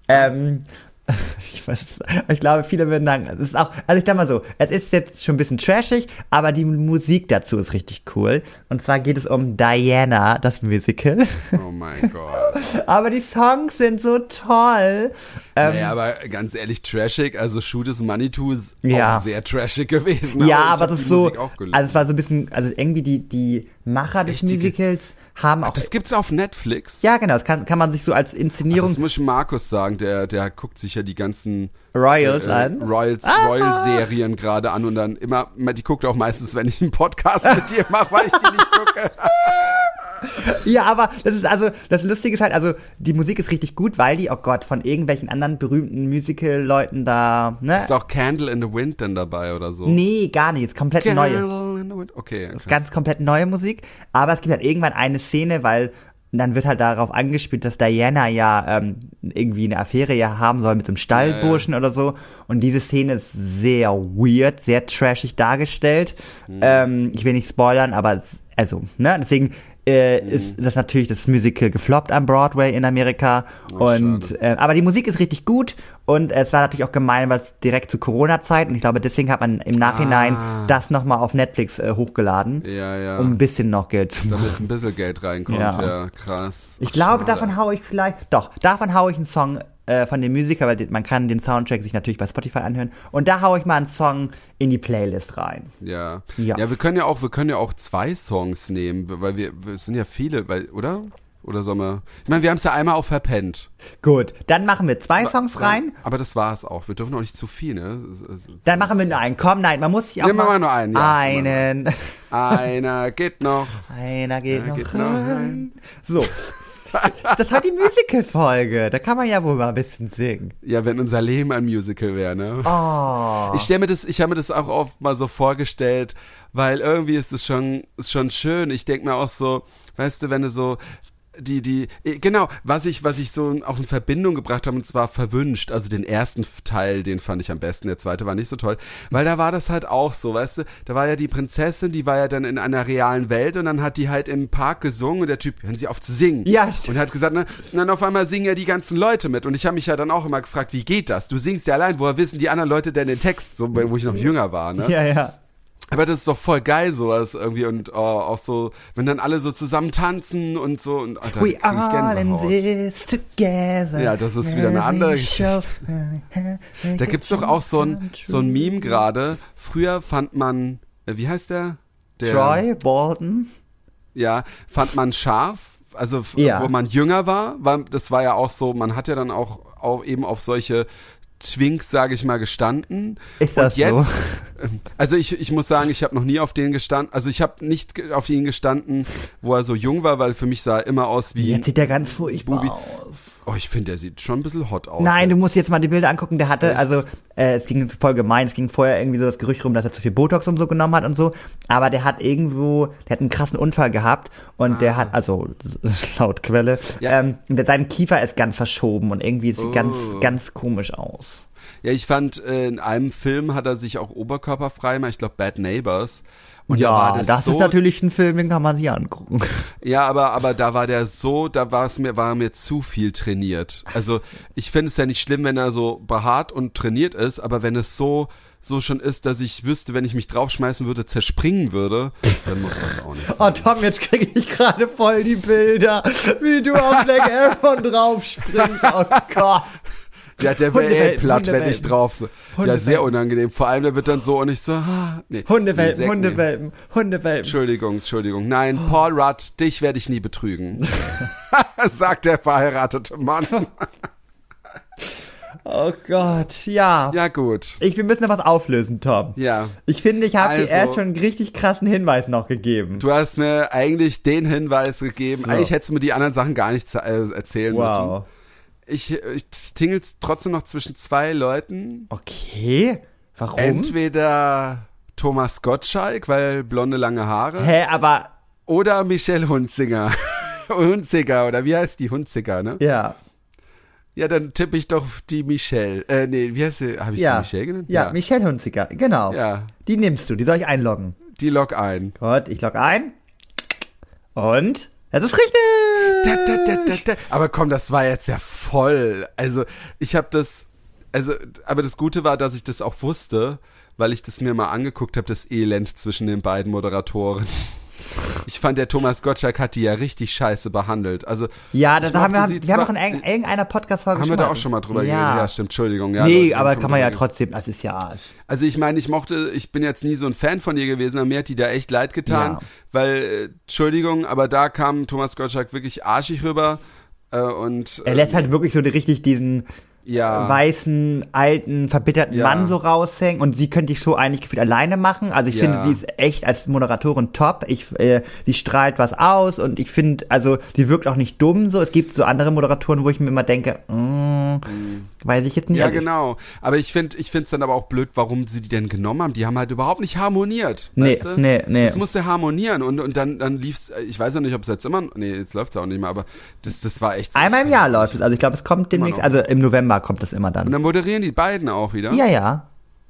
Speaker 1: Ähm, ich, weiß, ich glaube, viele würden sagen, es ist auch, also ich sag mal so, es ist jetzt schon ein bisschen trashig, aber die Musik dazu ist richtig cool. Und zwar geht es um Diana, das Musical.
Speaker 2: Oh mein Gott.
Speaker 1: aber die Songs sind so toll. Ähm,
Speaker 2: naja, aber ganz ehrlich, trashig, also Shoot is Money To ist
Speaker 1: Ja.
Speaker 2: auch sehr trashig gewesen.
Speaker 1: Ja, aber
Speaker 2: hab
Speaker 1: das ist so, also es war so ein bisschen, also irgendwie die, die Macher des
Speaker 2: Echt, die-
Speaker 1: Musicals haben auch,
Speaker 2: das gibt's auf Netflix.
Speaker 1: ja genau, das kann, kann man sich so als
Speaker 2: Ach,
Speaker 1: Inszenierung
Speaker 2: das muss ich Markus sagen, der, der guckt sich ja die ganzen
Speaker 1: Royals
Speaker 2: äh,
Speaker 1: an.
Speaker 2: Royals,
Speaker 1: Ah.
Speaker 2: Royal-Serien gerade an und dann immer, die guckt auch meistens, wenn ich einen Podcast mit dir mache, weil ich die nicht gucke.
Speaker 1: Ja, aber das ist also, das Lustige ist halt, also die Musik ist richtig gut, weil die, oh Gott, von irgendwelchen anderen berühmten Musical-Leuten da, ne?
Speaker 2: Ist auch Candle in the Wind denn dabei oder so?
Speaker 1: Nee, gar nicht, ist komplett.
Speaker 2: Candle in Wind, okay.
Speaker 1: Das ist ganz komplett neue Musik, aber es gibt halt irgendwann eine Szene, weil dann wird halt darauf angespielt, dass Diana ja ähm, irgendwie eine Affäre ja haben soll mit so einem Stallburschen oder so. Und diese Szene ist sehr weird, sehr trashig dargestellt.
Speaker 2: Mhm.
Speaker 1: Ähm, ich will nicht spoilern, aber es, also, ne, deswegen äh,
Speaker 2: Mhm.
Speaker 1: ist das natürlich das Musical gefloppt am Broadway in Amerika. und äh, aber die Musik ist richtig gut und es war natürlich auch gemein, weil es direkt zu Corona-Zeit und ich glaube, deswegen hat man im Nachhinein
Speaker 2: Ah.
Speaker 1: das nochmal auf Netflix äh, hochgeladen,
Speaker 2: Ja, ja.
Speaker 1: um ein bisschen noch Geld zu machen.
Speaker 2: damit ein bisschen Geld reinkommt, ja,
Speaker 1: Ja.
Speaker 2: krass.
Speaker 1: Ich
Speaker 2: Ach,
Speaker 1: glaube,
Speaker 2: schade.
Speaker 1: davon haue ich vielleicht, doch, davon haue ich einen Song äh, von dem Musiker, weil man kann den Soundtrack sich natürlich bei Spotify anhören. Und da haue ich mal einen Song in die Playlist rein.
Speaker 2: Ja.
Speaker 1: Ja.
Speaker 2: ja. wir können ja auch, wir können ja auch zwei Songs nehmen, weil wir, wir sind ja viele, weil, oder? Oder sollen wir? Ich meine, wir haben es ja einmal auch verpennt.
Speaker 1: Gut, dann machen wir zwei Songs rein.
Speaker 2: Aber das war es auch. Wir dürfen auch nicht zu viel, ne? Es- es-
Speaker 1: Dann machen wir nur einen. Komm, nein, man muss sich auch
Speaker 2: Nehmen wir
Speaker 1: mal
Speaker 2: nur einen, ja.
Speaker 1: einen.
Speaker 2: Einer geht noch.
Speaker 1: Einer geht,
Speaker 2: Einer
Speaker 1: noch,
Speaker 2: geht noch
Speaker 1: rein. So. Das war die Musical-Folge. Da kann man ja wohl mal ein bisschen singen.
Speaker 2: Ja, wenn unser Leben ein Musical wäre, ne?
Speaker 1: Oh.
Speaker 2: Ich stell mir das, ich habe mir das auch oft mal so vorgestellt, weil irgendwie ist es schon, ist schon schön. Ich denk mir auch so, weißt du, wenn du so die, die, eh, genau, was ich, was ich so auch in Verbindung gebracht habe, und zwar verwünscht. Also den ersten Teil, den fand ich am besten, der zweite war nicht so toll, weil da war das halt auch so, weißt du, da war ja die Prinzessin, die war ja dann in einer realen Welt und dann hat die halt im Park gesungen und der Typ, hören Sie auf zu singen.
Speaker 1: Ja, stimmt.
Speaker 2: Und hat gesagt, ne, und dann auf einmal singen ja die ganzen Leute mit. Und ich habe mich ja dann auch immer gefragt, wie geht das? Du singst ja allein, woher wissen die anderen Leute denn den Text? So, wo ich noch jünger war, ne?
Speaker 1: Ja, ja.
Speaker 2: Aber das ist doch voll geil, sowas irgendwie. Und oh, auch so, wenn dann alle so zusammen tanzen und so. Und oh, da
Speaker 1: We
Speaker 2: ich
Speaker 1: all in this together.
Speaker 2: Ja, das ist wieder eine andere
Speaker 1: show.
Speaker 2: Da gibt's doch auch so ein, so ein Meme gerade. Früher fand man, äh, wie heißt der? der
Speaker 1: Troy Bolton.
Speaker 2: Ja, fand man scharf. Also,
Speaker 1: Ja.
Speaker 2: wo man jünger war, war, das war ja auch so, man hat ja dann auch, auch eben auf solche Twinks, sage ich mal, gestanden.
Speaker 1: Ist das
Speaker 2: und jetzt,
Speaker 1: so?
Speaker 2: Also ich, ich muss sagen, ich habe noch nie auf den gestanden, also ich habe nicht auf ihn gestanden, wo er so jung war, weil für mich sah er immer aus wie,
Speaker 1: Jetzt sieht der ganz furchtbar
Speaker 2: Bubi.
Speaker 1: aus.
Speaker 2: oh ich finde, der sieht schon ein bisschen hot aus.
Speaker 1: Nein, du
Speaker 2: jetzt.
Speaker 1: musst jetzt mal die Bilder angucken. Der hatte,
Speaker 2: Echt?
Speaker 1: also äh, es ging voll gemein. Es ging vorher irgendwie so das Gerücht rum, dass er zu viel Botox und so genommen hat und so. Aber der hat irgendwo, der hat einen krassen Unfall gehabt und der hat, also laut Quelle,
Speaker 2: Ah. Ja.
Speaker 1: ähm, der, sein Kiefer ist ganz verschoben und irgendwie sieht
Speaker 2: Oh.
Speaker 1: ganz, ganz komisch aus.
Speaker 2: Ja, ich fand, äh, in einem Film hat er sich auch oberkörperfrei gemacht, ich glaube Bad Neighbors. Und da
Speaker 1: ja,
Speaker 2: war
Speaker 1: das,
Speaker 2: das, so,
Speaker 1: ist natürlich ein Film, den kann man sich angucken.
Speaker 2: Ja, aber, aber da war der so, da war es mir, war mir zu viel trainiert. Also ich finde es ja nicht schlimm, wenn er so behaart und trainiert ist, aber wenn es so, so schon ist, dass ich wüsste, wenn ich mich draufschmeißen würde, zerspringen würde, dann muss das auch nicht sein.
Speaker 1: Oh Tom, jetzt kriege ich gerade voll die Bilder, wie du auf Black Elfon drauf springst. Oh Gott.
Speaker 2: Ja, der wäre eh platt, wenn ich drauf so. Ja, sehr unangenehm. Vor allem, der wird dann so und ich so, ah, nee. nee,
Speaker 1: Hundewelpen,
Speaker 2: mir.
Speaker 1: Hundewelpen, Hundewelpen.
Speaker 2: Entschuldigung, Entschuldigung. Nein, Paul Rudd, dich werde ich nie betrügen. sagt der verheiratete Mann.
Speaker 1: Oh Gott, ja.
Speaker 2: Ja, gut.
Speaker 1: Ich, wir müssen noch was auflösen, Tom.
Speaker 2: Ja.
Speaker 1: Ich finde, ich habe dir
Speaker 2: Also-
Speaker 1: erst schon einen richtig krassen Hinweis noch gegeben.
Speaker 2: Du hast mir eigentlich den Hinweis gegeben.
Speaker 1: So.
Speaker 2: Eigentlich hättest du mir die anderen Sachen gar nicht äh, erzählen
Speaker 1: wow.
Speaker 2: müssen. Ich, ich tingel trotzdem noch zwischen zwei Leuten.
Speaker 1: Okay. Warum?
Speaker 2: Entweder Thomas Gottschalk, weil blonde lange Haare,
Speaker 1: Hä, aber
Speaker 2: oder Michelle Hunzinger. Hunziger, oder wie heißt die? Hunziger, ne?
Speaker 1: ja.
Speaker 2: Ja, dann tippe ich doch die Michelle. Äh, nee, wie heißt sie? Habe ich
Speaker 1: Ja.
Speaker 2: die Michelle genannt?
Speaker 1: ja. Michelle Hunziker, genau.
Speaker 2: Ja,
Speaker 1: Die nimmst du, die soll ich einloggen.
Speaker 2: die log ein.
Speaker 1: Gut, ich log ein. Und? Das ist richtig!
Speaker 2: Da, da, da. Aber komm, das war jetzt ja voll. Also, ich habe das. Also, aber das Gute war, dass ich das auch wusste, weil ich das mir mal angeguckt habe, das Elend zwischen den beiden Moderatoren. Ich fand, der Thomas Gottschalk hat die ja richtig scheiße behandelt. Also,
Speaker 1: Ja, das haben wir, wir haben auch in irg- irgendeiner Podcast-Folge
Speaker 2: Haben
Speaker 1: schon
Speaker 2: wir da
Speaker 1: mal-
Speaker 2: auch schon mal drüber
Speaker 1: ja.
Speaker 2: geredet? Ja, stimmt, Entschuldigung. Ja,
Speaker 1: nee,
Speaker 2: da-
Speaker 1: aber kann man ja trotzdem, das ist ja.
Speaker 2: Also ich meine, ich mochte, ich bin jetzt nie so ein Fan von ihr gewesen, aber mir hat die da echt leid getan,
Speaker 1: Ja.
Speaker 2: weil, äh, Entschuldigung, aber da kam Thomas Gottschalk wirklich arschig rüber äh, und
Speaker 1: Er lässt halt wirklich so richtig diesen
Speaker 2: ja,
Speaker 1: weißen, alten, verbitterten
Speaker 2: Ja.
Speaker 1: Mann so raushängen und sie könnte die Show eigentlich gefühlt alleine machen. Also ich
Speaker 2: Ja.
Speaker 1: finde, sie ist echt als Moderatorin top. Ich, äh, sie strahlt was aus und ich finde, also sie wirkt auch nicht dumm so. Es gibt so andere Moderatoren, wo ich mir immer denke, mm, weiß ich jetzt nicht.
Speaker 2: ja
Speaker 1: ich-
Speaker 2: genau. Aber ich finde, ich finde es dann aber auch blöd, warum sie die denn genommen haben. Die haben halt überhaupt nicht harmoniert.
Speaker 1: Nee,
Speaker 2: weißt du?
Speaker 1: nee, nee.
Speaker 2: Das musste harmonieren und und dann dann lief's. Ich weiß ja nicht, ob es jetzt immer, nee, jetzt läuft's auch nicht mehr. Aber das das war echt.
Speaker 1: Einmal im Jahr läuft es. Also ich glaube, es kommt demnächst, also im November kommt es immer
Speaker 2: Und
Speaker 1: dann.
Speaker 2: dann moderieren die beiden auch wieder.
Speaker 1: Ja, ja.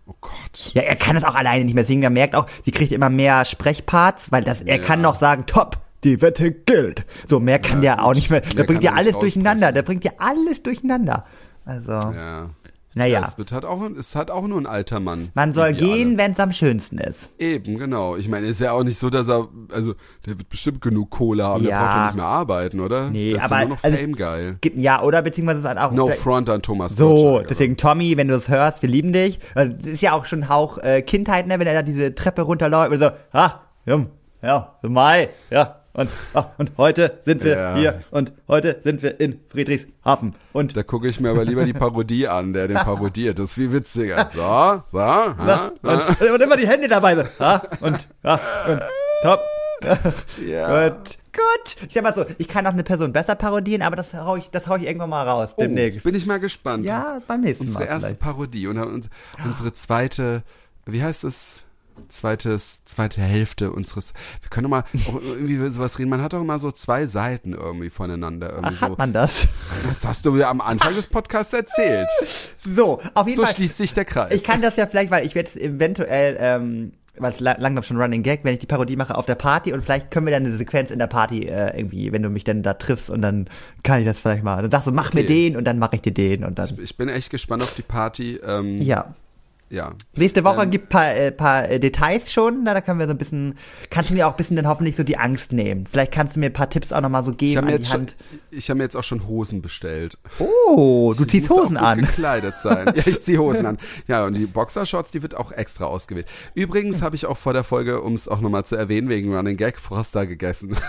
Speaker 2: Oh Gott.
Speaker 1: Ja, er kann das auch alleine nicht mehr singen. Er merkt auch, sie kriegt immer mehr Sprechparts, weil das, er
Speaker 2: Ja.
Speaker 1: kann noch sagen, top, die Wette gilt. So, mehr kann
Speaker 2: Ja,
Speaker 1: der auch
Speaker 2: gut.
Speaker 1: nicht mehr.
Speaker 2: Mehr
Speaker 1: Der bringt ja alles durcheinander. Der bringt ja alles durcheinander. Also,
Speaker 2: Ja.
Speaker 1: Naja.
Speaker 2: Es wird halt auch, es hat auch nur ein alter Mann.
Speaker 1: Man soll gehen, wenn es am schönsten ist.
Speaker 2: Eben, genau. Ich meine, ist ja auch nicht so, dass er, also, der wird bestimmt genug Kohle haben, der
Speaker 1: Ja.
Speaker 2: braucht doch nicht mehr arbeiten, oder?
Speaker 1: Nee,
Speaker 2: der ist
Speaker 1: aber-
Speaker 2: doch nur noch
Speaker 1: also-
Speaker 2: Fame geil.
Speaker 1: Ja, oder beziehungsweise ist halt auch.
Speaker 2: No front an Thomas
Speaker 1: so,
Speaker 2: Gottschalk,
Speaker 1: deswegen Tommy, wenn du das hörst, wir lieben dich. Also, Das ist ja auch schon Hauch äh, Kindheit, ne, wenn er da diese Treppe runterläuft und so, ah, ja, ja, Mai, ja. Und, ah, und heute sind wir
Speaker 2: Ja.
Speaker 1: hier und heute sind wir in Friedrichshafen. Und
Speaker 2: Da gucke ich mir aber lieber die Parodie an, der den parodiert. Das ist viel witziger. So, so, ha, ha.
Speaker 1: und, und immer die Hände dabei so. Ah, und, ah, und top.
Speaker 2: Ja.
Speaker 1: Gut, gut. Ich sag mal so, ich kann auch eine Person besser parodieren, aber das hau ich, das hau ich irgendwann mal raus
Speaker 2: Oh,
Speaker 1: demnächst.
Speaker 2: bin ich mal gespannt.
Speaker 1: ja, beim nächsten
Speaker 2: Unsere
Speaker 1: Mal
Speaker 2: erste
Speaker 1: vielleicht.
Speaker 2: Parodie und uns- unsere zweite, wie heißt es? Zweites, zweite Hälfte unseres. Wir können doch mal auch irgendwie über sowas reden. Man hat doch immer so zwei Seiten irgendwie voneinander. Irgendwie
Speaker 1: Ach,
Speaker 2: so.
Speaker 1: hat man das?
Speaker 2: Das hast du ja am Anfang des Podcasts erzählt.
Speaker 1: So, auf jeden
Speaker 2: So
Speaker 1: Fall.
Speaker 2: schließt sich der Kreis.
Speaker 1: Ich kann das ja vielleicht, weil ich werde jetzt eventuell, ähm, was la langsam schon Running Gag, wenn ich die Parodie mache auf der Party und vielleicht können wir dann eine Sequenz in der Party äh, irgendwie, wenn du mich dann da triffst und dann kann ich das vielleicht mal. Dann sagst du, mach mir
Speaker 2: Okay.
Speaker 1: den und dann mache ich dir den und dann.
Speaker 2: ich bin echt gespannt auf die Party. Ähm,
Speaker 1: Ja.
Speaker 2: Ja.
Speaker 1: Nächste Woche
Speaker 2: Ähm,
Speaker 1: gibt paar, äh, paar äh, Details schon, na, da können wir so ein bisschen, kannst du mir auch ein bisschen dann hoffentlich so die Angst nehmen. Vielleicht kannst du mir ein paar Tipps auch nochmal so
Speaker 2: Ich
Speaker 1: geben
Speaker 2: habe mir,
Speaker 1: an
Speaker 2: jetzt
Speaker 1: die
Speaker 2: schon-
Speaker 1: Hand.
Speaker 2: ich hab mir jetzt auch schon Hosen bestellt.
Speaker 1: Oh, du
Speaker 2: Ich
Speaker 1: ziehst
Speaker 2: muss auch
Speaker 1: Hosen
Speaker 2: gut
Speaker 1: an.
Speaker 2: gekleidet sein. Ja, ich ziehe Hosen an. Ja, und die Boxershorts, die wird auch extra ausgewählt. Übrigens habe ich auch vor der Folge, um es auch nochmal zu erwähnen, wegen Running Gag, Froster gegessen.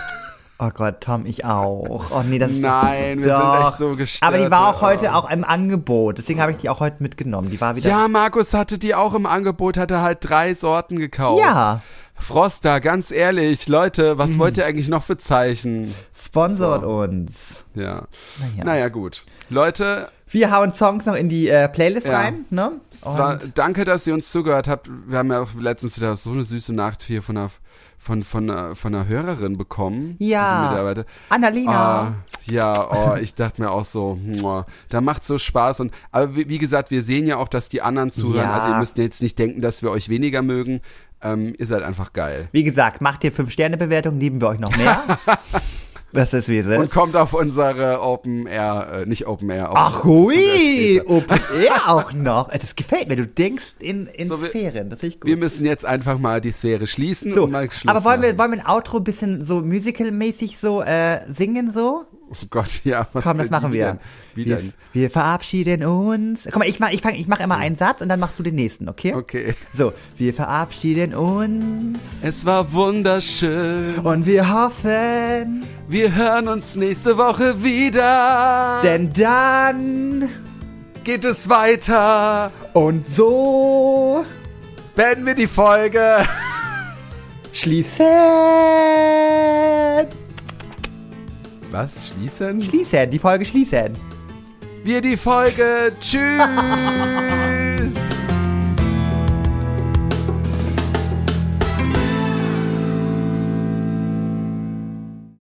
Speaker 1: Oh Gott, Tom, ich auch. Oh nee, das
Speaker 2: Nein, wir
Speaker 1: Doch.
Speaker 2: sind echt so gestört.
Speaker 1: Aber die war auch heute auch im Angebot. Deswegen habe ich die auch heute mitgenommen. Die war wieder.
Speaker 2: Ja, Markus hatte die auch im Angebot, hatte halt drei Sorten gekauft.
Speaker 1: Ja.
Speaker 2: Froster, ganz ehrlich, Leute, was wollt ihr eigentlich noch für Zeichen?
Speaker 1: Sponsort uns.
Speaker 2: Ja.
Speaker 1: Naja.
Speaker 2: Naja, gut. Leute,
Speaker 1: Wir hauen Songs noch in die äh, Playlist
Speaker 2: Ja.
Speaker 1: rein, ne?
Speaker 2: war, danke, dass ihr uns zugehört habt. Wir haben ja auch letztens wieder so eine süße Nacht hier von einer, von, von, einer- von einer Hörerin bekommen.
Speaker 1: Ja. Annalena.
Speaker 2: Ah, ja, oh, ich dachte mir auch so, muah, da macht so Spaß und aber wie, wie gesagt, wir sehen ja auch, dass die anderen zuhören.
Speaker 1: Ja.
Speaker 2: Also ihr müsst jetzt nicht denken, dass wir euch weniger mögen. Ähm, ihr seid einfach geil.
Speaker 1: Wie gesagt, macht ihr 5-Sterne-Bewertung, lieben wir euch noch mehr. das ist wie es
Speaker 2: Und kommt auf unsere Open Air, äh, nicht Open Air. auf-
Speaker 1: Ach hui, Open Air auch noch. Das gefällt mir. Du denkst in, in
Speaker 2: So,
Speaker 1: Sphären. Das finde ich gut.
Speaker 2: Wir müssen jetzt einfach mal die Sphäre schließen
Speaker 1: so,
Speaker 2: und mal Schluss
Speaker 1: aber wollen wir, wollen wir ein Outro ein bisschen so musical-mäßig so äh, singen so?
Speaker 2: Oh Gott, ja. Was
Speaker 1: Komm, das machen wir.
Speaker 2: Wie
Speaker 1: wir,
Speaker 2: denn?
Speaker 1: wir verabschieden uns. Guck mal, ich mach, ich fang, ich mach immer einen Satz und dann machst du den nächsten, okay?
Speaker 2: Okay.
Speaker 1: So, wir verabschieden uns
Speaker 2: Es war wunderschön.
Speaker 1: und wir hoffen,
Speaker 2: Wir hören uns nächste Woche wieder.
Speaker 1: denn dann
Speaker 2: geht es weiter.
Speaker 1: und so
Speaker 2: Beenden wir die Folge.
Speaker 1: schließen.
Speaker 2: Was? Schließen?
Speaker 1: Schließen, die Folge schließen.
Speaker 2: Wir die Folge. Tschüss.